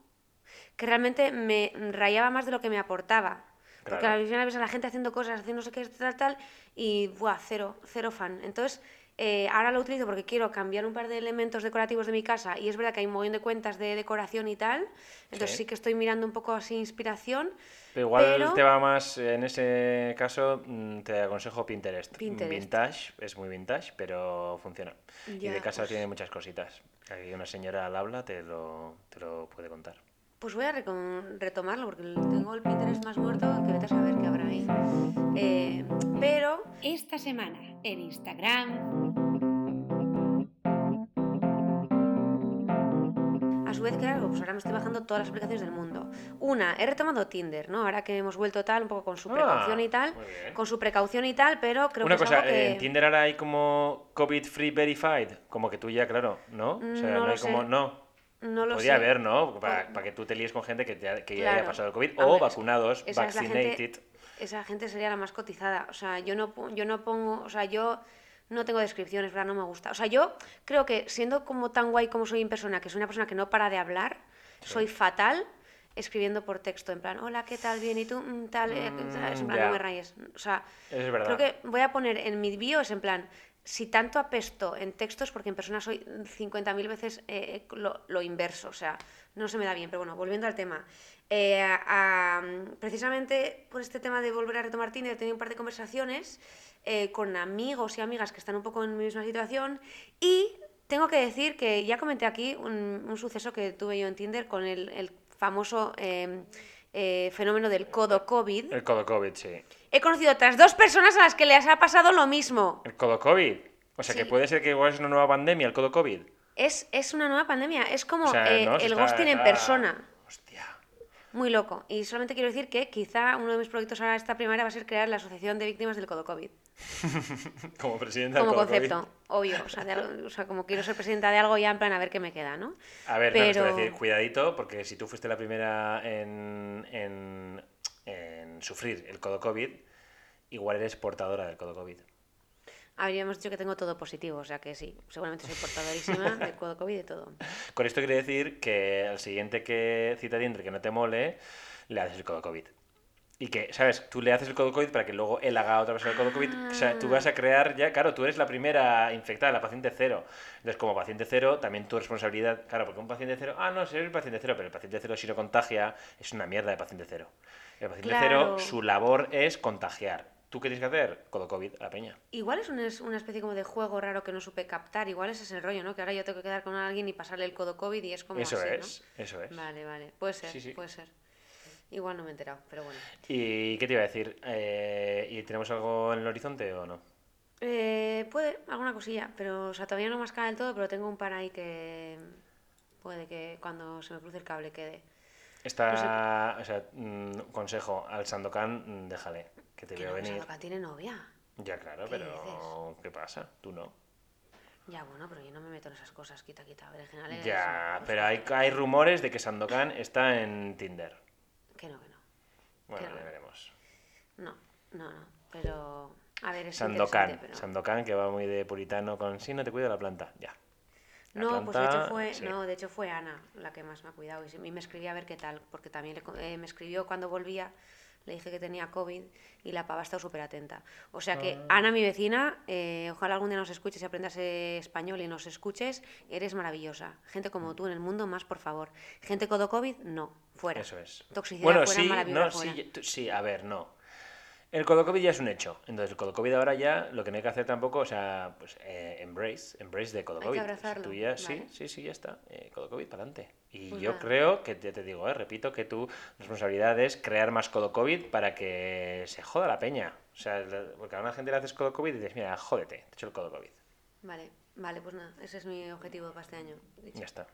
que realmente me rayaba más de lo que me aportaba. Porque Claro. al final ves a la gente haciendo cosas, haciendo no sé qué, tal, tal, y buah, cero, cero fan. Entonces Eh, ahora lo utilizo porque quiero cambiar un par de elementos decorativos de mi casa y es verdad que hay un montón de cuentas de decoración y tal. Entonces Sí. sí, que estoy mirando un poco así inspiración. Pero igual Pero- te va más, en ese caso, mm, te aconsejo Pinterest. Pinterest. Vintage, es muy vintage, pero funciona. y Ya, de casa pues- tiene muchas cositas. Aquí una señora al habla te lo, te lo puede contar. Pues voy a retomarlo porque tengo el Pinterest más muerto que vete a saber qué habrá ahí. Eh, pero Esta semana en Instagram. a su vez, claro, pues ahora me estoy bajando todas las aplicaciones del mundo. Una, he retomado Tinder, ¿no? Ahora que hemos vuelto tal, un poco con su Ah, precaución y tal. Con su precaución y tal, pero creo Una que es cosa, algo que... en Tinder ahora hay como COVID free verified, como que tú ya, claro, ¿no? O sea, No no, hay como, no. No lo Podría sé. haber, ¿no? Para, que tú te líes con gente que, te- que ya haya pasado el COVID o vacunados, esa es la gente- vaccinated. esa gente sería la más cotizada. O sea, yo no, yo no pongo, o sea, yo no tengo descripciones, ¿verdad? No me gusta. O sea, yo creo que siendo como tan guay como soy en persona, que soy una persona que no para de hablar, soy fatal escribiendo por texto, en plan, hola, ¿qué tal? Bien, ¿y tú? Mm, tal, eh, ¿sabes? En Mm, plan, no me rayes. O sea, Eso es verdad. creo que voy a poner en mi bio, es en plan, si tanto apesto en textos, porque en persona soy 50.000 veces eh, lo, lo inverso, o sea, no se me da bien. Pero bueno, volviendo al tema. Eh, precisamente por este tema de volver a retomar Tinder, he tenido un par de conversaciones eh, con amigos y amigas que están un poco en mi misma situación y tengo que decir que ya comenté aquí un, un suceso que tuve yo en Tinder con el, el famoso eh, eh, fenómeno del codo COVID. El codo COVID, sí. He conocido otras dos personas a las que les ha pasado lo mismo. El codo COVID. O sea, que puede ser que igual es una nueva pandemia, el codo COVID. Es, es una nueva pandemia, es como O sea, eh, el está- ghosting en persona. Hostia. Muy loco. Y solamente quiero decir que quizá uno de mis proyectos ahora esta primavera va a ser crear la Asociación de Víctimas del Codo COVID. Como presidenta del Como codo concepto, COVID. obvio. O sea, de algo- o sea, como quiero ser presidenta de algo ya en plan a ver qué me queda, ¿no? A ver, no, no, Pero- decir, cuidadito, porque si tú fuiste la primera en, en, en sufrir el codo COVID, igual eres portadora del codo COVID. Habríamos dicho que tengo todo positivo, o sea que sí, seguramente soy portadorísima del Codo COVID y de todo. Con esto quiere decir que al siguiente que cita Tinder que no te mole, le haces el codo COVID. Y que, ¿sabes? Tú le haces el codo COVID para que luego él haga otra persona el codo COVID. O sea, tú vas a crear ya, claro, tú eres la primera infectada, la paciente cero. Entonces, como paciente cero, también tu responsabilidad, claro, porque un paciente cero, ah, no, soy el paciente cero, pero el paciente cero si no contagia es una mierda de paciente cero. El paciente cero, su labor es contagiar. ¿Tú qué tienes que hacer? Codo COVID a la peña. Igual es una, es una especie como de juego raro que no supe captar, igual ese es el rollo, ¿no? Que ahora yo tengo que quedar con alguien y pasarle el Codo COVID y es como Eso así, ¿no? es, eso es. Vale, vale. Puede ser, Sí, sí. puede ser. Igual no me he enterado, pero bueno. ¿Y qué te iba a decir? Eh, ¿Y tenemos algo en el horizonte o no? Eh, puede, alguna cosilla, pero o sea, todavía no mascada del todo, pero tengo un par ahí que puede que cuando se me cruce el cable quede. Está, o sea, mm, consejo, al Sandokan, mm, déjale, que te Que veo no, venir. Sandokan tiene novia. Ya, claro, ¿Qué pero dices? ¿qué pasa? Tú no. Ya, bueno, pero yo no me meto en esas cosas, quita, quita. Berenjenales, Ya, pero hay, hay rumores de que Sandokan está en Tinder. Que no, que no. Bueno, ya veremos. No, no, no. Pero, a ver, es Sandokan, pero... Sandokan que va muy de puritano con sí, no te cuida la planta. Ya. No, pues de hecho fue, sí. no, de hecho fue Ana la que más me ha cuidado y, me escribía a ver qué tal, porque también le eh, me escribió cuando volvía, le dije que tenía COVID y la pava ha estado súper atenta. O sea que Ah. Ana, mi vecina, eh, ojalá algún día nos escuches y aprendas español y nos escuches, eres maravillosa. Gente como tú en el mundo, más por favor. Gente codo COVID, no, fuera. Eso es. Toxicidad bueno, fuera, sí, no, fuera. sí, sí, a ver, no. El codo COVID ya es un hecho. Entonces, el codo COVID ahora ya, lo que no hay que hacer tampoco, o sea, pues eh, embrace, embrace de codo Hay que COVID. abrazarlo, Tú ya- sí, vale. sí, sí, ya está. eh, codo COVID para adelante. Y Pues yo nada. creo que, ya te digo, eh, repito, que tu responsabilidad es crear más codo COVID para que se joda la peña. O sea, porque a una gente le haces codo COVID y dices, mira, jódete, te he hecho el codo COVID. Vale, vale, pues nada, ese es mi objetivo para este año. dicho. Ya está.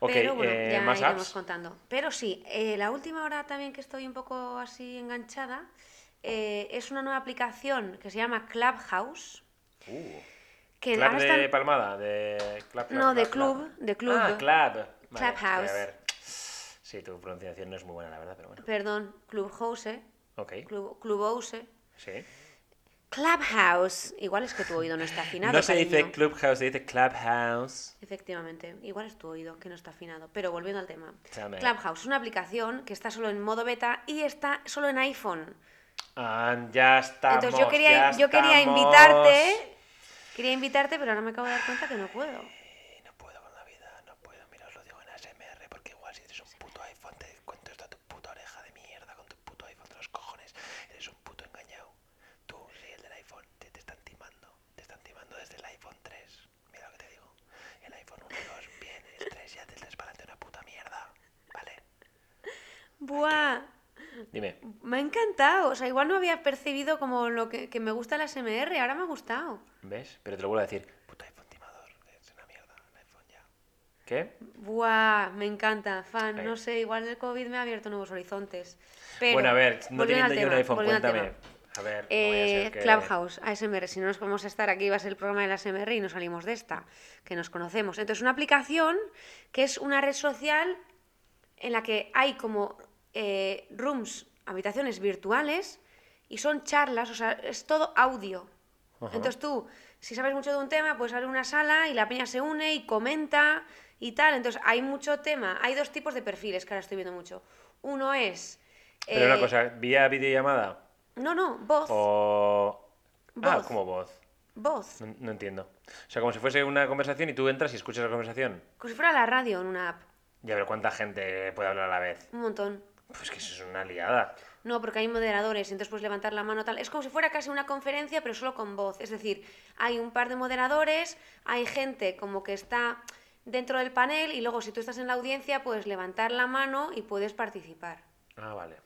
Ok, Pero bueno, eh, ya más iremos apps. contando. Pero sí, eh, la última hora también que estoy un poco así enganchada eh, es una nueva aplicación que se llama Clubhouse. Uh, Que club ahora de palmada, de club, club, No, de club, club, de club. Ah, club. Vale, Clubhouse. A ver. Sí, tu pronunciación no es muy buena, la verdad, pero bueno. Perdón, Clubhouse, Ok, Club, Clubhouse. sí. Clubhouse. Igual es que tu oído no está afinado. No se dice clubhouse, se dice clubhouse. Efectivamente, igual es tu oído que no está afinado. Pero volviendo al tema. Clubhouse, una aplicación que está solo en modo beta y está solo en iPhone. Ah, ya estamos. Entonces yo quería, yo quería estamos. invitarte Quería invitarte, pero ahora me acabo de dar cuenta que no puedo. Eh, no puedo con la vida, no puedo. Mira, os lo digo en ASMR, porque igual si eres un puto iPhone, te cuento esto a tu puta oreja de mierda con tu puto iPhone de los cojones. Eres un puto engañado. Tú, sí, el del iPhone, te, te están timando. Te están timando desde el iPhone 3. Mira lo que te digo. El iPhone 1 y 2, bien, el 3 ya te desbalante una puta mierda. ¿Vale? Buah, Dime. me ha encantado. O sea, igual no había percibido como lo que, que me gusta la SMR, ahora me ha gustado. ¿Ves? Pero te lo vuelvo a decir. Puto iPhone timador. Es una mierda el iPhone ya. ¿Qué? Buah, me encanta, fan. Ahí. No sé, igual el COVID me ha abierto nuevos horizontes. Pero, bueno, a ver, no teniendo yo un iPhone, cuéntame. A ver, no a Eh, ser que- Clubhouse, ASMR, si no nos podemos estar aquí va a ser el programa de la ASMR y no salimos de esta, que nos conocemos. Entonces, una aplicación que es una red social en la que hay como eh, rooms, habitaciones virtuales y son charlas, o sea, es todo audio. Ajá. Entonces tú, si sabes mucho de un tema, pues abrir una sala y la peña se une y comenta y tal. Entonces hay mucho tema. Hay dos tipos de perfiles que ahora estoy viendo mucho. Uno es... Pero una eh, cosa, ¿vía videollamada? No, no, voz. O. Ah, Voz. como voz. Voz. No, no entiendo. O sea, como si fuese una conversación y tú entras y escuchas la conversación. Como si fuera la radio en una app. Ya, pero ¿cuánta gente puede hablar a la vez? Un montón. Pues que eso es una liada. No, porque hay moderadores, entonces puedes levantar la mano tal. Es como si fuera casi una conferencia, pero solo con voz. Es decir, hay un par de moderadores, hay gente como que está dentro del panel y luego si tú estás en la audiencia puedes levantar la mano y puedes participar. Ah, vale.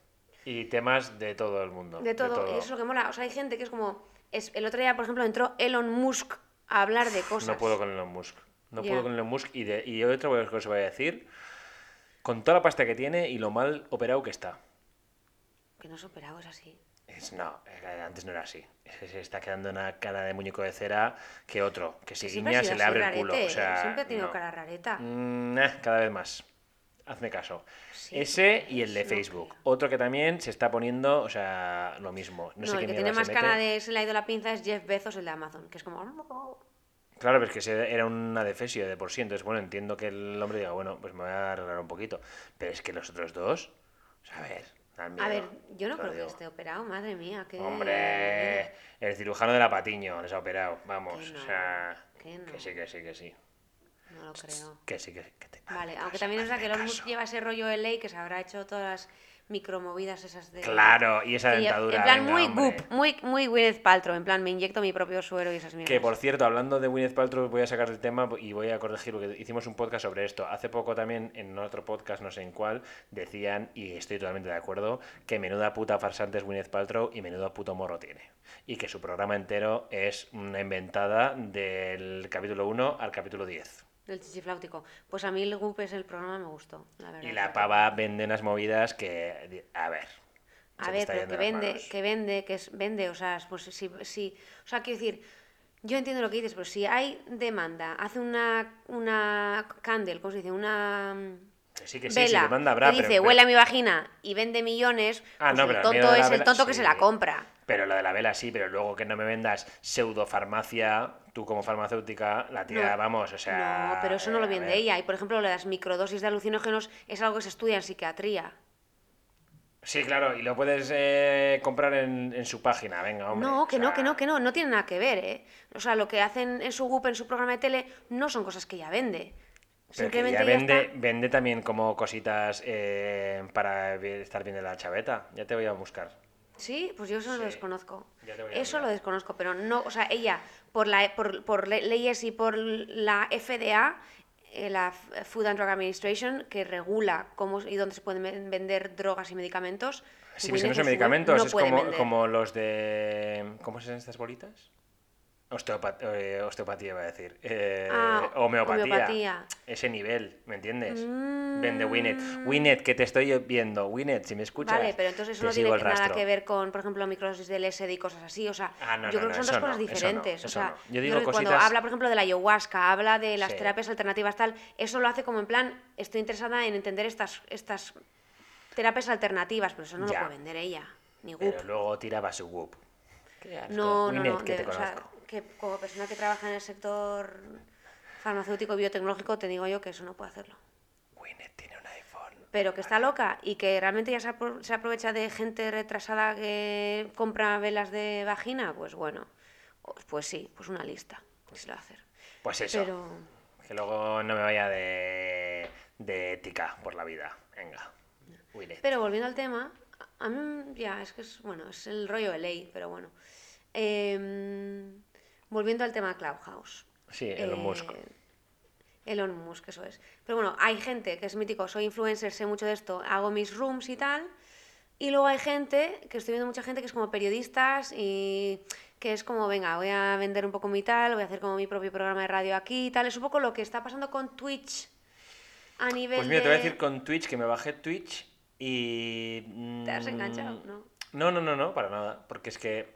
Y temas de todo el mundo. De todo, eso es lo que mola. O sea, hay gente que es como... Es, el otro día, por ejemplo, entró Elon Musk a hablar de cosas. No puedo con Elon Musk. No puedo con Elon Musk. Y, de, y otra cosa que os voy a decir. Con toda la pasta que tiene y lo mal operado que está. Que no es operado, es así. Es, no, antes no era así. Se, se está quedando una cara de muñeco de cera que otro. Que si siempre guiña se le abre el culo. O sea, Siempre ha tenido no. cara rareta. Mm, cada vez más. Hazme caso. Sí, Ese y el de no Facebook. creo. Otro que también se está poniendo, o sea, lo mismo. No, No, sé el qué que tiene más cara de se le ha ido la pinza es Jeff Bezos, el de Amazon, que es como... Claro, pero es que era una defesio de por sí. Entonces, bueno, entiendo que el hombre diga, bueno, pues me voy a arreglar un poquito. Pero es que los otros dos, o sea, a ver, dan miedo, A ver, yo no te lo creo que digo. esté operado, madre mía, que... Hombre, el cirujano de la Patiño les ha operado, vamos. Que no, o sea, que no. sí, que sí, que sí. No lo creo. Que sí, que, que te- Vale, aunque también es verdad que Elon Musk lleva ese rollo de ley que se habrá hecho todas las micromovidas esas de... Claro, y esa dentadura. En plan venga, muy hombre. goop, muy, muy Gwyneth Paltrow, en plan me inyecto mi propio suero y esas mierdas. Que por cierto, hablando de Gwyneth Paltrow, voy a sacar el tema y voy a corregir porque hicimos un podcast sobre esto. Hace poco también, en otro podcast, no sé en cuál, decían, y estoy totalmente de acuerdo, que menuda puta farsante es Gwyneth Paltrow y menudo puto morro tiene. Y que su programa entero es una inventada del capítulo 1 al capítulo 10. Del chichifláutico. Pues a mí el goop es el programa me gustó, la verdad. Y la pava vende unas movidas que, a ver. A ver, pero que vende, que vende, que es, vende, o sea, pues sí, sí, o sea, quiero decir, yo entiendo lo que dices, pero si hay demanda, hace una, una candle, ¿cómo se dice? Una Que sí, que sí, vela sí, demanda habrá, que dice, pero- huele a mi vagina y vende millones, Ah, pues no, el el tonto es el tonto que se la compra. Pero lo de la vela sí, pero luego que no me vendas pseudofarmacia, tú como farmacéutica, la tía, No. vamos, o sea... no, pero eso no lo eh, vende ver. ella. Y por ejemplo, las microdosis de alucinógenos es algo que se estudia en psiquiatría. Sí, claro, y lo puedes eh, comprar en, en su página, venga, hombre. No, o que no, que no, que no, no tiene nada que ver, ¿eh? O sea, lo que hacen en su GUP, en su programa de tele, no son cosas que ella vende. Pero que Simplemente ya vende, está- vende también como cositas eh, para estar bien de la chaveta. Ya te voy a buscar. Sí, pues yo eso lo Sí. desconozco. Voy a Eso lo desconozco, pero no, o sea, ella, por, la, por, por le- leyes y por la FDA, eh, la Food and Drug Administration, que regula cómo y dónde se pueden ven- vender drogas y medicamentos. Sí, si no son medicamentos, no es como, como los de... ¿Cómo se llaman estas bolitas? Eh, osteopatía, iba a decir. Eh, Ah, homeopatía. homeopatía. Ese nivel, ¿me entiendes? Mm. Vende Winnet. Winnet, que te estoy viendo. Winnet, si me escuchas. Vale, pero entonces eso no tiene nada que ver con, por ejemplo, microdosis del SD y cosas así. O sea, Ah, no, yo no, creo no, que son dos cosas diferentes. o sea. Yo digo cuando habla, por ejemplo, de la ayahuasca, habla de las Sí. terapias alternativas tal, eso lo hace como en plan, estoy interesada en entender estas, estas terapias alternativas, pero eso no Ya. lo puede vender ella, ni. Pero luego tiraba su whoop. No, no, no. que de- te o sea, conozco. Que como persona que trabaja en el sector farmacéutico biotecnológico, te digo yo que eso no puede hacerlo. Winnet tiene un iPhone. pero que está loca y que realmente ya se, apro- se aprovecha de gente retrasada que compra velas de vagina, pues bueno, pues sí, pues una lista. se lo va a hacer. Pues eso. Pero Que luego no me vaya de, de ética por la vida. Venga. Huiré. Pero volviendo al tema, a mí ya es que es, bueno, es el rollo de ley, pero bueno. Em, volviendo al tema Clubhouse. Sí, Elon Eh, Musk. Elon Musk, eso es. Pero bueno, hay gente que es mítico, soy influencer, sé mucho de esto, hago mis rooms y tal. Y luego hay gente, que estoy viendo mucha gente que es como periodistas y que es como, venga, voy a vender un poco mi tal, voy a hacer como mi propio programa de radio aquí y tal. Es un poco lo que está pasando con Twitch a nivel Pues mira, te voy a de- decir con Twitch que me bajé Twitch y... ¿Te has mm, enganchado? ¿No? No, no, no, no, para nada. Porque es que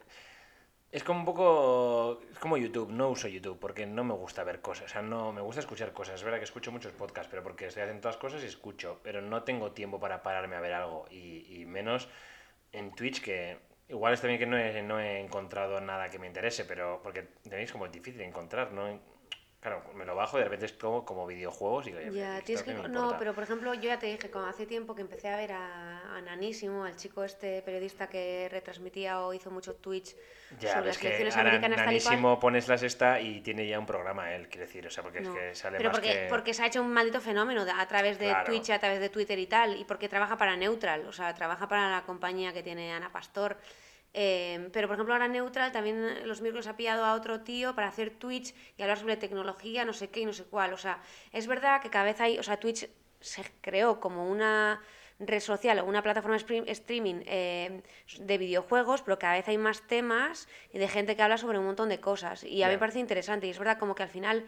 es como un poco... Es como YouTube, no uso YouTube porque no me gusta ver cosas. O sea, no me gusta escuchar cosas. Es verdad que escucho muchos podcasts, pero porque estoy haciendo todas cosas y escucho. Pero no tengo tiempo para pararme a ver algo. Y, y menos en Twitch que... Igual es también que no he, no he encontrado nada que me interese, pero porque tenéis como difícil encontrar, ¿no? Claro, me lo bajo y de repente es como, como videojuegos y digo, Ya, "Esto tienes que... me No, importa". pero por ejemplo, yo ya te dije, como hace tiempo que empecé a ver a, a Nanísimo, al chico este periodista que retransmitía o hizo mucho Twitch Ya, sobre las que elecciones americanas nanísimo pones la sexta y tiene ya un programa él, quiere decir, o sea, porque No, es que sale pero más porque, que... porque se ha hecho un maldito fenómeno a través de Claro. Twitch, a través de Twitter y tal, y porque trabaja para Neutral, o sea, trabaja para la compañía que tiene Ana Pastor. Eh, pero por ejemplo ahora Neutral también los miércoles ha pillado a otro tío para hacer Twitch y hablar sobre tecnología, no sé qué y no sé cuál. O sea, es verdad que cada vez hay, o sea, Twitch se creó como una red social o una plataforma stream- streaming eh, de videojuegos, pero cada vez hay más temas y de gente que habla sobre un montón de cosas. Y a mí me parece interesante y es verdad como que al final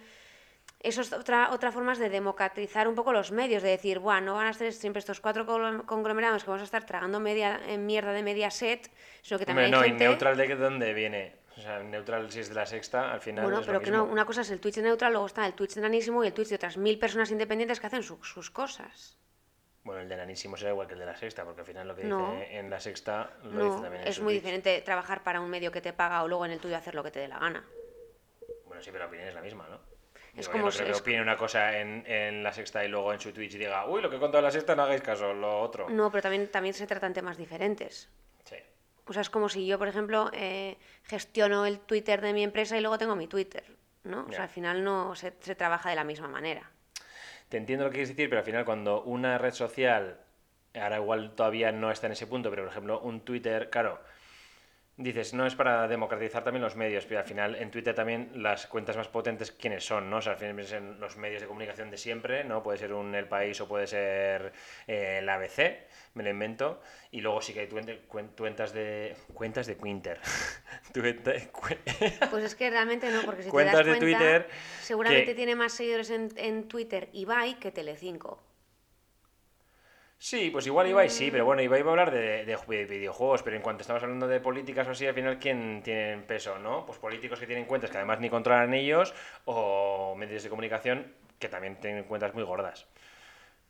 eso es otra, otra forma de democratizar un poco los medios, de decir, bueno, no van a ser siempre estos cuatro conglomerados que vamos a estar tragando media, eh, mierda de media set, sino que Hombre, también no, hay ¿y gente... neutral de dónde viene? O sea, neutral si es de la sexta, al final Bueno, es pero lo que mismo. no, una cosa es el Twitch neutral, luego está el Twitch de nanísimo y el Twitch de otras mil personas independientes que hacen su- sus cosas. Bueno, el de nanísimo será igual que el de la sexta, porque al final lo que No. dice en la sexta lo dice No, también en es muy Twitch. diferente trabajar para un medio que te paga o luego en el tuyo hacer lo que te dé la gana. Bueno, sí, pero la opinión es la misma, ¿no? Es como si- es- opine una cosa en, en la sexta y luego en su Twitch diga, uy, lo que he contado en la sexta no hagáis caso, lo otro. No, pero también, también se tratan temas diferentes. Sí. O sea, es como si yo, por ejemplo, eh, gestiono el Twitter de mi empresa y luego tengo mi Twitter, ¿no? O sea, al final no se, se trabaja de la misma manera. Te entiendo lo que quieres decir, pero al final cuando una red social, ahora igual todavía no está en ese punto, pero por ejemplo un Twitter, claro, dices, no es para democratizar también los medios, pero al final en Twitter también las cuentas más potentes, ¿quiénes son? ¿no? O sea, al final son los medios de comunicación de siempre, ¿no? Puede ser un El País o puede ser eh, el ABC, me lo invento, y luego sí que hay cuentas de... cuentas de cuen- Pues es que realmente no, porque si Cuentas te das de cuenta, Twitter seguramente que- tiene más seguidores en, en Twitter Ibai que Telecinco. Sí, pues igual Ibai sí, pero Mm. bueno, Ibai va a hablar de, de ju- de videojuegos, pero en cuanto estamos hablando de políticas o así, al final, ¿quién tiene peso, no? Pues políticos que tienen cuentas que además ni controlan ellos, o medios de comunicación que también tienen cuentas muy gordas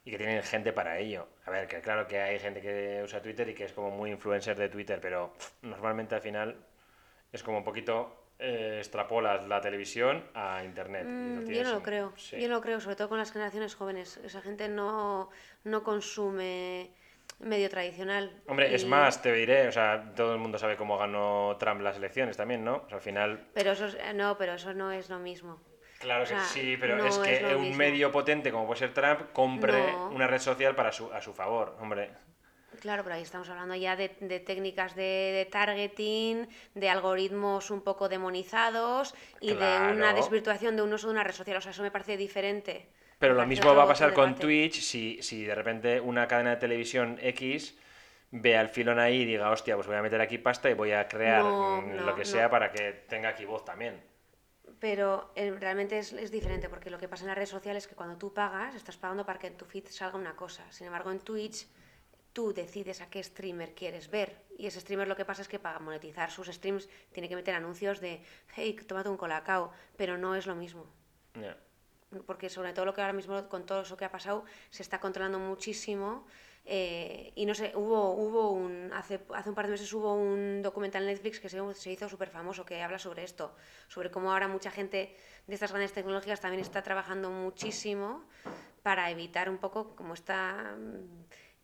y que tienen gente para ello. A ver, que claro que hay gente que usa Twitter y que es como muy influencer de Twitter, pero pff, normalmente al final es como un poquito eh, extrapolas la televisión a internet. Mm, yo no lo creo. sí. Yo no lo creo, sobre todo con las generaciones jóvenes. Esa gente no, no consume medio tradicional. Hombre, es Y- más, te diré, o sea, todo el mundo sabe cómo ganó Trump las elecciones también, ¿no? O sea, al final, Pero eso, es- eh, no, pero eso no es lo mismo. claro O que sea, sí, pero no es que es un mismo. medio potente como puede ser Trump compre No. una red social para su, a su favor, hombre. Claro, pero ahí estamos hablando ya de, de técnicas de, de targeting, de algoritmos un poco demonizados y de una desvirtuación de un uso de una red social. O sea, eso me parece diferente. Pero Me lo mismo va a pasar con debate. Twitch si, si de repente una cadena de televisión X ve al filón ahí y diga, hostia, pues voy a meter aquí pasta y voy a crear No, mm, no, lo que no. sea para que tenga aquí voz también. Pero eh, realmente es, es diferente porque lo que pasa en las redes sociales es que cuando tú pagas, estás pagando para que en tu feed salga una cosa. Sin embargo, en Twitch tú decides a qué streamer quieres ver. Y ese streamer lo que pasa es que para monetizar sus streams tiene que meter anuncios de, hey, tómate un colacao, pero no es lo mismo. Porque sobre todo lo que ahora mismo con todo eso que ha pasado se está controlando muchísimo eh, y no sé hubo hubo un hace, hace un par de meses hubo un documental en Netflix que se, se hizo súper famoso que habla sobre esto sobre cómo ahora mucha gente de estas grandes tecnologías también está trabajando muchísimo para evitar un poco como esta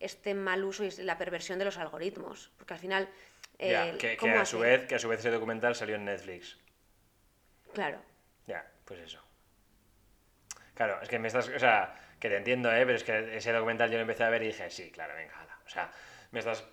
este mal uso y la perversión de los algoritmos porque al final eh, que, que ¿cómo a su vez, que a su vez ese documental salió en Netflix. claro Ya. Pues eso. Claro, es que me estás. O sea, que te entiendo, ¿eh? Pero es que ese documental yo lo empecé a ver y dije, sí, claro, venga, hala. O sea, me estás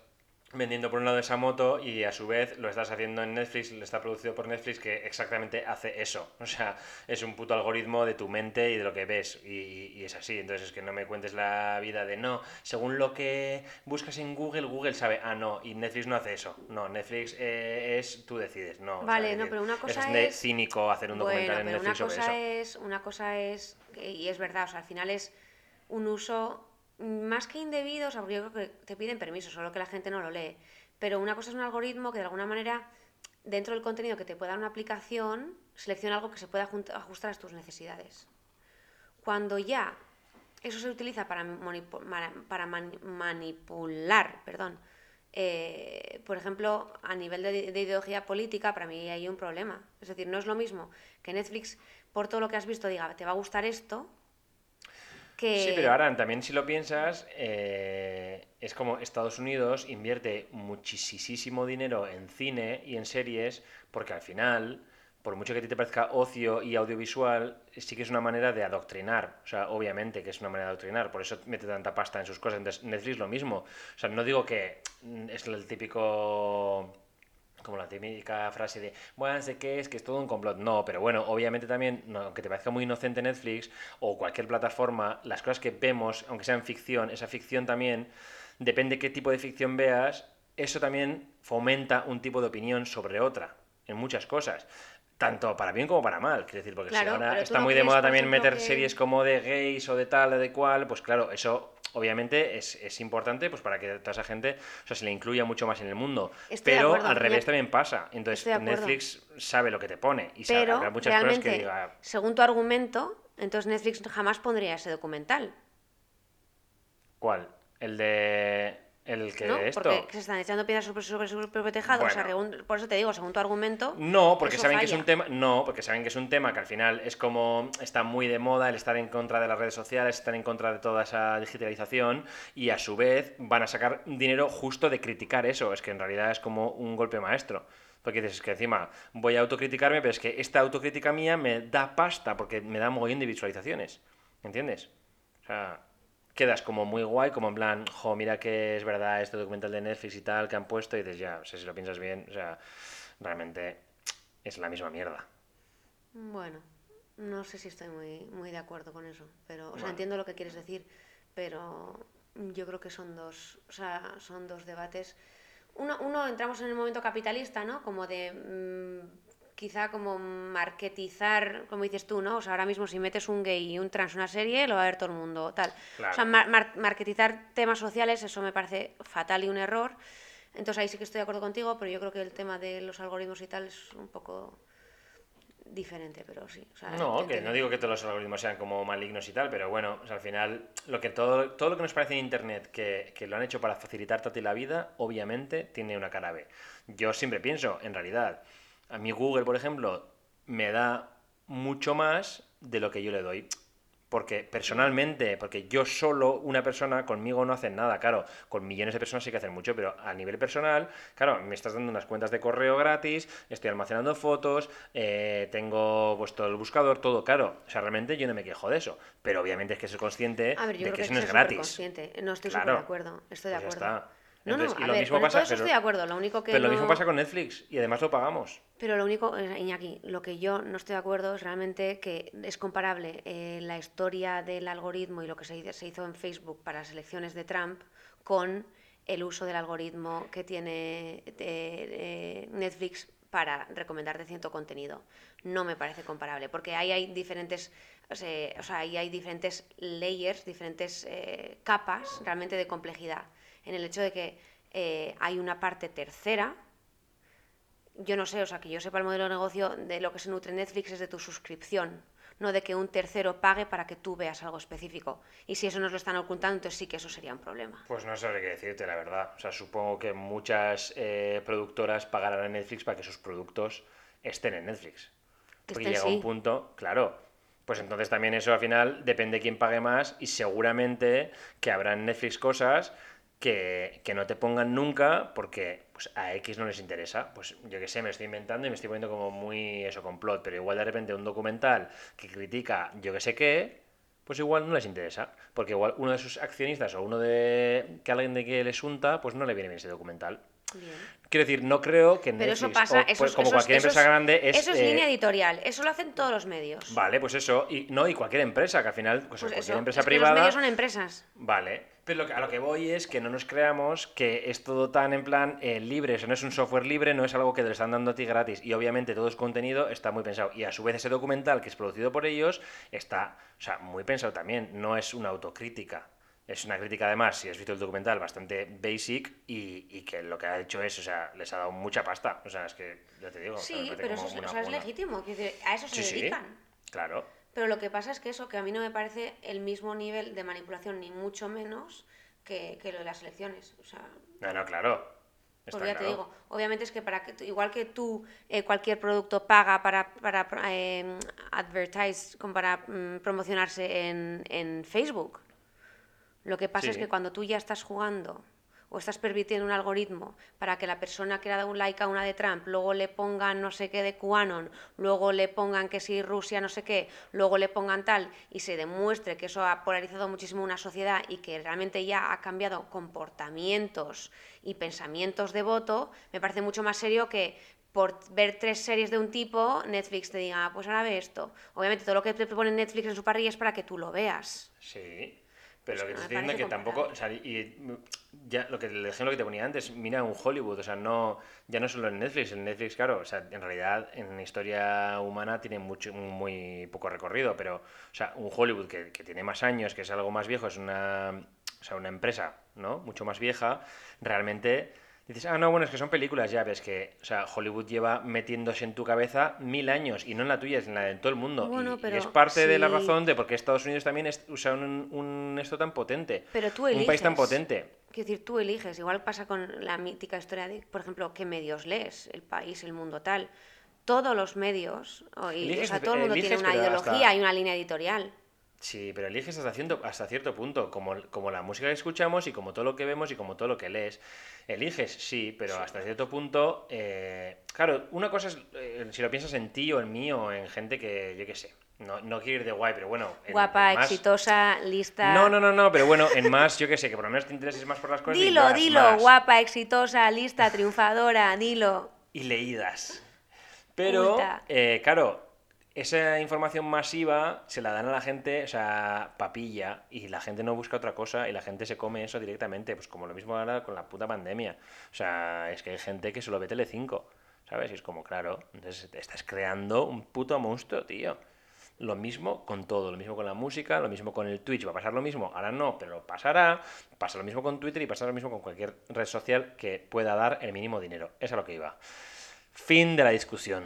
vendiendo por un lado esa moto y a su vez lo estás haciendo en Netflix, lo está producido por Netflix que exactamente hace eso. O sea, es un puto algoritmo de tu mente y de lo que ves y, y es así. Entonces es que no me cuentes la vida de no, según lo que buscas en Google, Google sabe, ah, no, y Netflix no hace eso. No, Netflix eh, es, tú decides, no. o sea, Vale, no, pero una cosa es de es- cínico hacer un Bueno, documental en pero una Netflix sobre cosa eso. es, una cosa es, y es verdad, o sea, al final es un uso más que indebido, o sea, porque yo creo que te piden permiso, solo que la gente no lo lee. Pero una cosa es un algoritmo que de alguna manera, dentro del contenido que te pueda dar una aplicación, selecciona algo que se pueda ajustar a tus necesidades. Cuando ya eso se utiliza para, manipular, perdón, eh, por ejemplo, a nivel de, de ideología política, para mí hay un problema. Es decir, no es lo mismo que Netflix, por todo lo que has visto, diga, te va a gustar esto, que... Sí, pero ahora también si lo piensas, eh, es como Estados Unidos invierte muchísimo dinero en cine y en series, porque al final, por mucho que a ti te parezca ocio y audiovisual, sí que es una manera de adoctrinar. O sea, obviamente que es una manera de adoctrinar, por eso mete tanta pasta en sus cosas. Entonces, Netflix lo mismo. O sea, no digo que es el típico como la típica frase de, bueno, sé qué es, que es todo un complot. No, pero bueno, obviamente también, aunque te parezca muy inocente Netflix o cualquier plataforma, las cosas que vemos, aunque sean ficción, esa ficción también, depende qué tipo de ficción veas, eso también fomenta un tipo de opinión sobre otra, en muchas cosas. Tanto para bien como para mal, quiero decir, porque Claro, si ahora está no muy de moda también meter que- series como de gays o de tal o de cual, pues claro, eso obviamente es, es importante pues para que toda esa gente o sea, se le incluya mucho más en el mundo. Estoy pero acuerdo, al revés también pasa. Entonces. Netflix sabe lo que te pone y sabe, Pero habrá muchas realmente, cosas que diga, según tu argumento, entonces Netflix jamás pondría ese documental, ¿cuál? El de el que ¿no? esto. Porque se están echando piedras sobre, sobre su propio tejado. O sea, Bueno. según- por eso te digo, según tu argumento. No, porque saben que es falla. un tema. No, porque saben que es un tema que al final es como está muy de moda el estar en contra de las redes sociales, estar en contra de toda esa digitalización y a su vez van a sacar dinero justo de criticar eso. Es que en realidad es como un golpe maestro. Porque dices es que encima voy a autocriticarme, pero es que esta autocrítica mía me da pasta porque me da mogollón de visualizaciones. ¿Entiendes? O sea, quedas como muy guay, como en plan, jo, mira que es verdad este documental de Netflix y tal que han puesto y dices, ya, o sea, si lo piensas bien, o sea, realmente es la misma mierda. Bueno, no sé si estoy muy, muy de acuerdo con eso, pero, o sea, entiendo lo que quieres decir, pero yo creo que son dos, o sea, son dos debates. Uno, uno entramos en el momento capitalista, ¿no? Como de mm, quizá como marketizar, como dices tú, ¿no? O sea, ahora mismo si metes un gay y un trans una serie, lo va a ver todo el mundo, tal. Claro. O sea, mar- mar- marketizar temas sociales, eso me parece fatal y un error. Entonces ahí sí que estoy de acuerdo contigo, pero yo creo que el tema de los algoritmos y tal es un poco diferente, pero sí. o sea, No, que no digo que todos los algoritmos sean como malignos y tal, pero bueno, o sea, al final, lo que todo, todo lo que nos parece en Internet que, que lo han hecho para facilitarte a ti la vida, obviamente tiene una cara B. Yo siempre pienso, en realidad, a mí Google, por ejemplo, me da mucho más de lo que yo le doy. Porque personalmente, porque yo solo, una persona, conmigo no hacen nada. Claro, con millones de personas sí que hacen mucho, pero a nivel personal, claro, me estás dando unas cuentas de correo gratis, estoy almacenando fotos, eh, tengo puesto el buscador, todo claro. O sea, realmente yo no me quejo de eso. Pero obviamente es que soy consciente A ver, yo de creo que que eso no es gratis. superconsciente. No estoy Claro. súper de acuerdo. Estoy de Pues ya acuerdo. No, no, y a lo ver, mismo con pasa, todo eso pero- estoy de acuerdo. Lo único que Pero lo mismo pasa con Netflix y además lo pagamos. Pero lo único, Iñaki, lo que yo no estoy de acuerdo es realmente que es comparable eh, la historia del algoritmo y lo que se, hizo- en Facebook para las elecciones de Trump con el uso del algoritmo que tiene eh, eh, Netflix para recomendarte cierto contenido. No me parece comparable, porque ahí hay diferentes, o sea, hay diferentes layers, diferentes capas realmente de complejidad. En el hecho de que hay una parte tercera, yo no sé, o sea, que yo sepa el modelo de negocio de lo que se nutre Netflix es de tu suscripción, no de que un tercero pague para que tú veas algo específico. Y si eso nos lo están ocultando, entonces sí que eso sería un problema. Pues no sabré qué decirte, la verdad. O sea, supongo que muchas eh, productoras pagarán a Netflix para que sus productos estén en Netflix. Que Porque llega sí. un punto, claro. Pues entonces también eso al final depende quién pague más y seguramente que habrá en Netflix cosas que, que no te pongan nunca porque pues a X no les interesa. Pues yo qué sé, me lo estoy inventando y me estoy poniendo como muy eso, complot, pero igual de repente un documental que critica yo que sé qué, pues igual no les interesa, porque igual uno de sus accionistas o uno de que alguien de que les unta, pues no le viene bien ese documental. Bien. Quiero decir, no creo que Pero eso Netflix, pasa, o, eso, pues, es- como cualquier empresa grande, es... Eso es eh, línea editorial, eso lo hacen todos los medios. Vale, pues eso, y no, y cualquier empresa, que al final, pues, Pues cualquier eso, empresa es que privada... los medios son empresas. Vale, pero que- a lo que voy es que no nos creamos que es todo tan en plan eh, libre, eso no es un software libre, no es algo que te lo están dando a ti gratis y obviamente todo su contenido está muy pensado y a su vez ese documental que es producido por ellos está, o sea, muy pensado también, no es una autocrítica. Es una crítica además, si has visto el documental, bastante basic y, y que lo que ha hecho es, o sea, les ha dado mucha pasta. O sea, es que, ya te digo. Sí, pero eso es, una- o sea, es una- legítimo, decir, a eso se Sí, sí, dedican. claro. Pero lo que pasa es que eso, que a mí no me parece el mismo nivel de manipulación, ni mucho menos que, que lo de las elecciones. O sea, No, no, claro. Porque ya te digo, obviamente es que para que igual que tú eh, cualquier producto paga para, para eh, advertise, como para mm, promocionarse en, en Facebook. Lo que pasa es que cuando tú ya estás jugando o estás permitiendo un algoritmo para que la persona que le ha dado un like a una de Trump, luego le pongan no sé qué de QAnon, luego le pongan que si Rusia no sé qué, luego le pongan tal y se demuestre que eso ha polarizado muchísimo una sociedad y que realmente ya ha cambiado comportamientos y pensamientos de voto, me parece mucho más serio que por ver tres series de un tipo, Netflix te diga, "Ah, pues ahora ve esto. Obviamente todo lo que te pone Netflix en su parrilla es para que tú lo veas. Sí, pero lo que te estoy diciendo es que tampoco, o sea, y ya lo que el ejemplo que te ponía antes, mira un Hollywood, o sea, no ya no solo en Netflix, en Netflix claro, o sea, en realidad en la historia humana tiene mucho muy poco recorrido, pero o sea, un Hollywood que, que tiene más años, que es algo más viejo, es una o sea, una empresa, ¿no? Mucho más vieja, realmente dices, ah, no, bueno, es que son películas, ya ves que, o sea, Hollywood lleva metiéndose en tu cabeza mil años y no en la tuya, es en la de todo el mundo. Bueno, y, es parte de la razón de por qué Estados Unidos también es- usa un, un esto tan potente. Pero tú Un país tan eliges. potente. Quiero decir, tú eliges. Igual pasa con la mítica historia de, por ejemplo, qué medios lees, el país, el mundo tal. Todos los medios, o, y, o Eliges, sea, todo el mundo tiene eliges, una ideología hasta- y una línea editorial. Sí, pero eliges hasta cierto, hasta cierto punto, como, como la música que escuchamos y como todo lo que vemos y como todo lo que lees. Eliges, sí, pero hasta cierto punto... eh, claro, una cosa es eh, si lo piensas en ti o en mí o en gente que, yo qué sé, no, no quiero ir de guay, pero bueno... en- Guapa, en más- exitosa, lista. No, no, no, no, pero bueno, en más, yo qué sé, que por lo menos te intereses más por las cosas Dilo, leas dilo, más. guapa, exitosa, lista, triunfadora, dilo. y leídas. Pero, eh, claro, esa información masiva se la dan a la gente, o sea, papilla, y la gente no busca otra cosa y la gente se come eso directamente, pues como lo mismo ahora con la puta pandemia. O sea, es que hay gente que solo ve Telecinco, ¿sabes? Y es como, claro, entonces te estás creando un puto monstruo, tío. Lo mismo con todo, lo mismo con la música, lo mismo con el Twitch. Va a pasar lo mismo, ahora no, pero pasará. Pasa lo mismo con Twitter y pasa lo mismo con cualquier red social que pueda dar el mínimo dinero. Es a lo que iba. Fin de la discusión.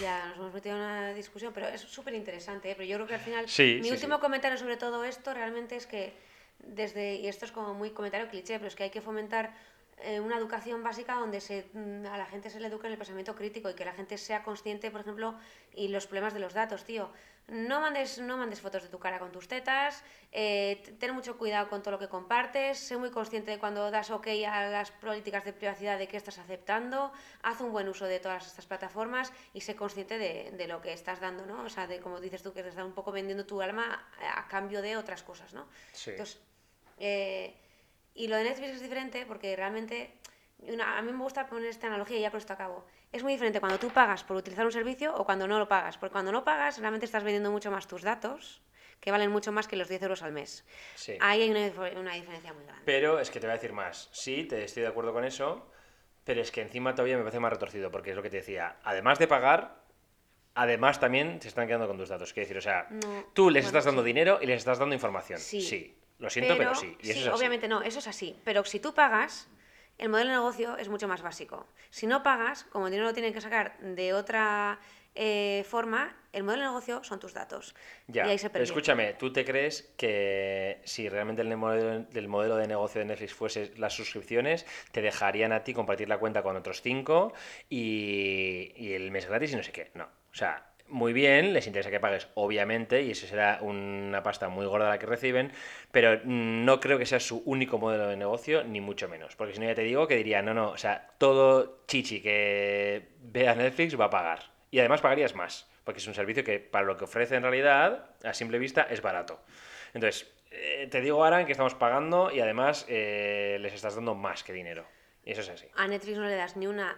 Ya nos hemos metido en una discusión, pero es súper interesante. ¿eh? Pero yo creo que al final, Sí, mi sí, último sí. comentario sobre todo esto realmente es que desde, y esto es como muy comentario cliché, pero es que hay que fomentar eh, una educación básica donde se, mm, a la gente se le eduque en el pensamiento crítico y que la gente sea consciente, por ejemplo, y los problemas de los datos, tío. No mandes, no mandes fotos de tu cara con tus tetas, eh, ten mucho cuidado con todo lo que compartes, sé muy consciente de cuando das ok a las políticas de privacidad de qué estás aceptando, haz un buen uso de todas estas plataformas y sé consciente de, de lo que estás dando, ¿no? O sea, de como dices tú, que te estás un poco vendiendo tu alma a, a cambio de otras cosas, ¿no? Sí. Entonces, eh, y lo de Netflix es diferente porque realmente, una- a mí me gusta poner esta analogía y ya con esto acabo. Es muy diferente cuando tú pagas por utilizar un servicio o cuando no lo pagas. Porque cuando no pagas, realmente estás vendiendo mucho más tus datos, que valen mucho más que los 10 euros al mes. Sí. Ahí hay una, dif- una diferencia muy grande. Pero es que te voy a decir más. Sí, te estoy de acuerdo con eso, pero es que encima todavía me parece más retorcido, porque es lo que te decía. Además de pagar, además también se están quedando con tus datos. Quiero decir, o sea, No, tú les bueno, estás dando sí. dinero y les estás dando información. Sí. Lo siento, pero, sí. Y eso sí, es así. obviamente no, eso es así. Pero si tú pagas, el modelo de negocio es mucho más básico. Si no pagas, como el dinero lo tienen que sacar de otra eh, forma, el modelo de negocio son tus datos. Ya, y ahí se escúchame, ¿tú te crees que si realmente el modelo, el modelo de negocio de Netflix fuese las suscripciones, te dejarían a ti compartir la cuenta con otros cinco y, y el mes gratis y no sé qué? No. O sea, muy bien, les interesa que pagues, obviamente, y eso será una pasta muy gorda la que reciben, pero no creo que sea su único modelo de negocio, ni mucho menos. Porque si no, ya te digo que diría, no, no, o sea, todo chichi que vea Netflix va a pagar. Y además pagarías más, porque es un servicio que para lo que ofrece en realidad, a simple vista, es barato. Entonces, eh, te digo, Aran, que estamos pagando y además eh, les estás dando más que dinero. Eso es así. A Netflix no le das ni una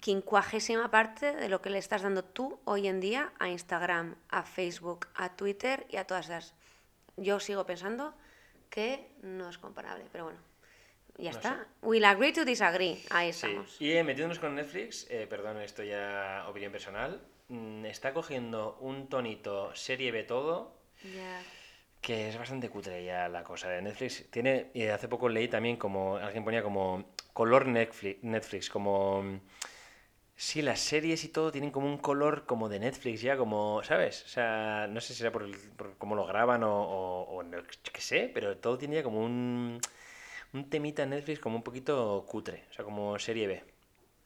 quincuagésima parte de lo que le estás dando tú hoy en día a Instagram, a Facebook, a Twitter y a todas esas. Yo sigo pensando que no es comparable, pero bueno, ya No está. We'll agree to disagree. Ahí Sí. estamos. Y eh, metiéndonos con Netflix, eh, perdón, esto ya opinión personal, mm, está cogiendo un tonito serie B todo Ya. que es bastante cutre ya la cosa de Netflix. Tiene, y hace poco leí también como, alguien ponía como color Netflix, Netflix como... Sí, las series y todo tienen como un color como de Netflix ya, como, ¿sabes? O sea, no sé si será por, el- por cómo lo graban o, o, o no, qué sé, pero todo tiene ya como un, un temita Netflix como un poquito cutre, o sea, como serie B.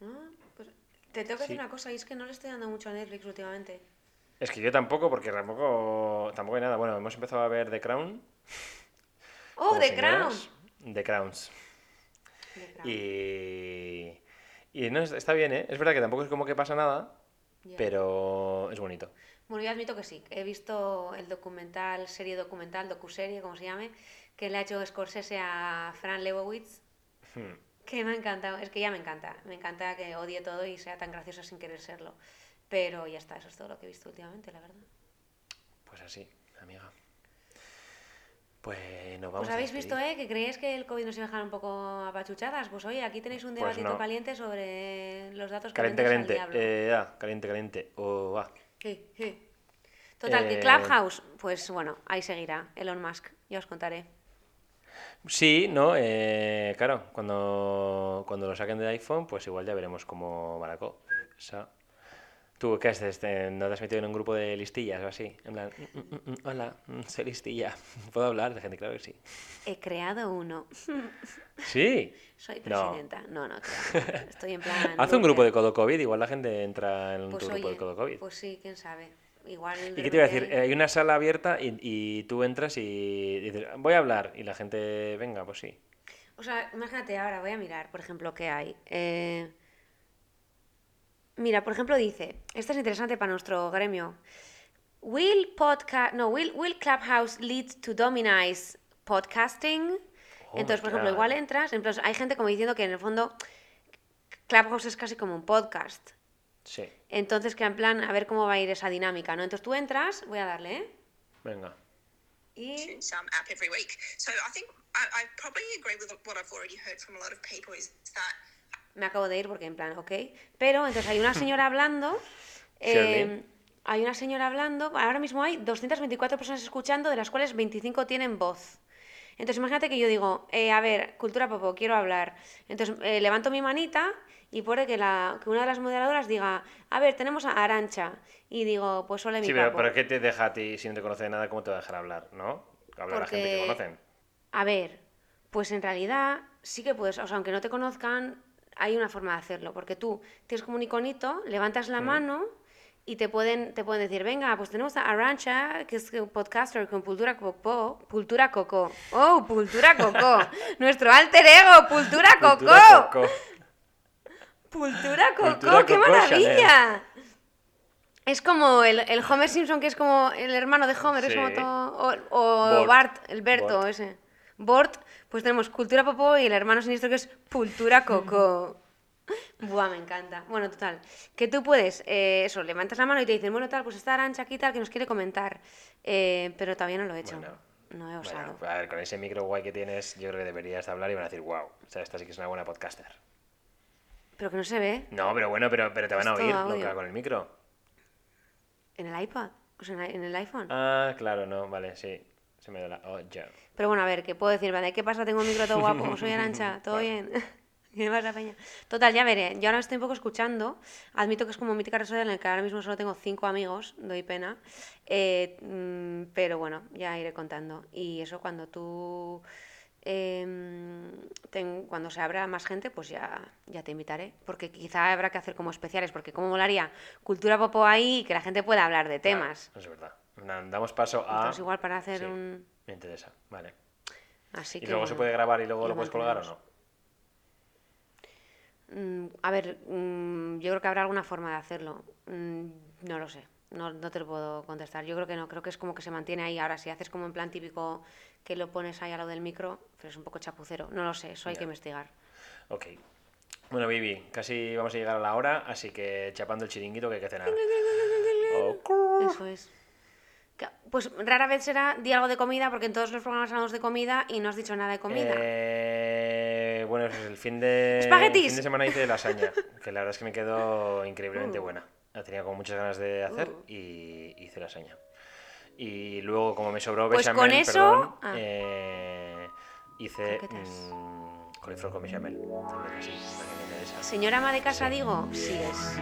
Ah, pues te tengo que decir una cosa, y es que no le estoy dando mucho a Netflix últimamente. Es que yo tampoco, porque tampoco, tampoco hay nada. Bueno, hemos empezado a ver The Crown. ¡Oh, The Crown! The Crowns. The Crown, Y, y no, está bien, ¿eh? Es verdad que tampoco es como que pasa nada, ya. pero es bonito. Bueno, yo admito que sí. He visto el documental, serie documental, docuserie, como se llame, que le ha hecho Scorsese a Fran Lebowitz, Hmm. que me ha encantado. Es que ya me encanta. Me encanta que odie todo y sea tan gracioso sin querer serlo. Pero ya está, eso es todo lo que he visto últimamente, la verdad. Pues así, amiga. Pues nos vamos Pues a habéis visto. ¿eh? Que creéis que el COVID nos iba a dejar un poco apachuchadas. Pues oye, aquí tenéis un Pues debatito no. caliente sobre los datos Caliente, calientes caliente. al diablo. Eh, ah, caliente, caliente. Oh, ah. Sí, sí. Total, que Eh, Clubhouse, pues bueno, ahí seguirá. Elon Musk, ya os contaré. Sí, no, eh, claro, cuando, cuando lo saquen del iPhone, pues igual ya veremos cómo va la cosa. ¿Tú qué haces? ¿Te- ¿No te has metido en un grupo de listillas o así? En plan, "Mm, mm, mm, hola, soy listilla. ¿Puedo hablar de gente? Claro que sí. He creado uno. Sí. Soy presidenta. No, no, creo. Estoy en plan. Haz un grupo de. Codo COVID, igual la gente entra en Pues tu grupo de Codo COVID. Pues sí, quién sabe. Igual. ¿Y qué te iba a decir? Hay una sala abierta y, y tú entras y dices, voy a hablar. Y la gente, venga, pues sí. O sea, imagínate ahora, voy a mirar, por ejemplo, qué hay. Eh, Mira, por ejemplo, dice, esto es interesante para nuestro gremio. Will podcast, no, will, will Clubhouse lead to dominize podcasting? Entonces, por ejemplo, igual entras, entonces hay gente como diciendo que en el fondo Clubhouse es casi como un podcast. Sí, Entonces, que en plan, a ver cómo va a ir esa dinámica, ¿no? Entonces tú entras, voy a darle, ¿eh? venga. Y some app every week. So I think I, I probably agree with what I've already heard from a lot of people is that me acabo de ir porque en plan, ok. Pero entonces hay una señora hablando. Eh, hay una señora hablando. Ahora mismo hay 224 personas escuchando, de las cuales 25 tienen voz. Entonces imagínate que yo digo, eh, a ver, cultura popo, quiero hablar. Entonces eh, levanto mi manita y puede que, la, que una de las moderadoras diga, a ver, tenemos a Arancha. Y digo, pues ole mi Sí, pero, papo. pero ¿qué te deja a ti si no te conoce de nada? ¿Cómo te va a dejar hablar? ¿No? Hablar a gente que Porque- conocen. A ver, pues en realidad sí que puedes, o sea, aunque no te conozcan, hay una forma de hacerlo, porque tú tienes como un iconito, levantas la mano y te pueden, te pueden decir, venga, pues tenemos a Arancha, que es un podcaster con Pultura Coco, Pultura Coco, oh, Pultura Coco, nuestro alter ego, Pultura Coco, Cultura Coco. Pultura Coco, Cultura qué Coco maravilla. Es como el, el Homer Simpson, que es como el hermano de Homer, es como todo. O, o Bort. Bart, el Berto, Bort. ese. Bort, pues tenemos Cultura Popó y el hermano siniestro que es Pultura Coco. Buah, me encanta. Bueno, total. Que tú puedes, eh, eso, levantas la mano y te dicen, bueno, tal, pues está Arancha aquí, tal, que nos quiere comentar. Eh, pero todavía no lo he hecho. Bueno, no he osado. Bueno, a ver, con ese micro guay que tienes, yo creo que deberías de hablar y van a decir, wow, o sea, esta sí que es una buena podcaster. Pero que no se ve No, pero bueno, pero, pero te van a oír nunca con el micro. en el iPad, o sea, en el iPhone. Ah, claro, no, vale, sí. Se me da la... Oh, ya. Pero bueno, a ver, ¿qué puedo decir? ¿Vale? ¿Qué pasa? Tengo un micro todo guapo, soy Arancha, todo bien. ¿Qué pasa, peña? Total, ya veré. Yo ahora estoy un poco escuchando. Admito que es como mítica red en la que ahora mismo solo tengo cinco amigos, doy pena. Eh, mm, pero bueno, ya iré contando. Y eso cuando tú ten- cuando se abra más gente, pues ya, ya te invitaré. Porque quizá habrá que hacer como especiales, porque como molaría cultura popo ahí y que la gente pueda hablar de Claro, temas. es verdad. Damos paso a. Entonces igual para hacer Sí, un... Me interesa, vale. Así ¿Y que, luego se puede grabar y luego lo puedes colgar o no? Mm, a ver, mm, yo creo que habrá alguna forma de hacerlo. Mm, no lo sé, no, no te lo puedo contestar. Yo creo que no, creo que es como que se mantiene ahí. Ahora, si haces como en plan típico que lo pones ahí al lado del micro, pero es un poco chapucero. No lo sé, eso hay que investigar. Ok. Bueno, Vivi, casi vamos a llegar a la hora, así que chapando el chiringuito que hay que cenar. Eso es. Pues rara vez será di algo de comida, porque en todos los programas hablamos de comida y no has dicho nada de comida. Eh, bueno, pues el fin de, el ¡Espaguetis! fin de semana hice lasaña, que la verdad es que me quedó increíblemente Uh. buena. La tenía con muchas ganas de hacer Uh. y hice lasaña. Y luego, como me sobró Pues bechamel, con eso- perdón, ah. eh, hice Croquetas. mm, coliflor con bechamel. También así, para que me interesa. Señora ama de casa, digo, sí es.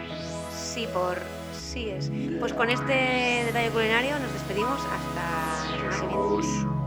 Sí por. Sí es. Pues con este detalle culinario nos despedimos. Hasta la semana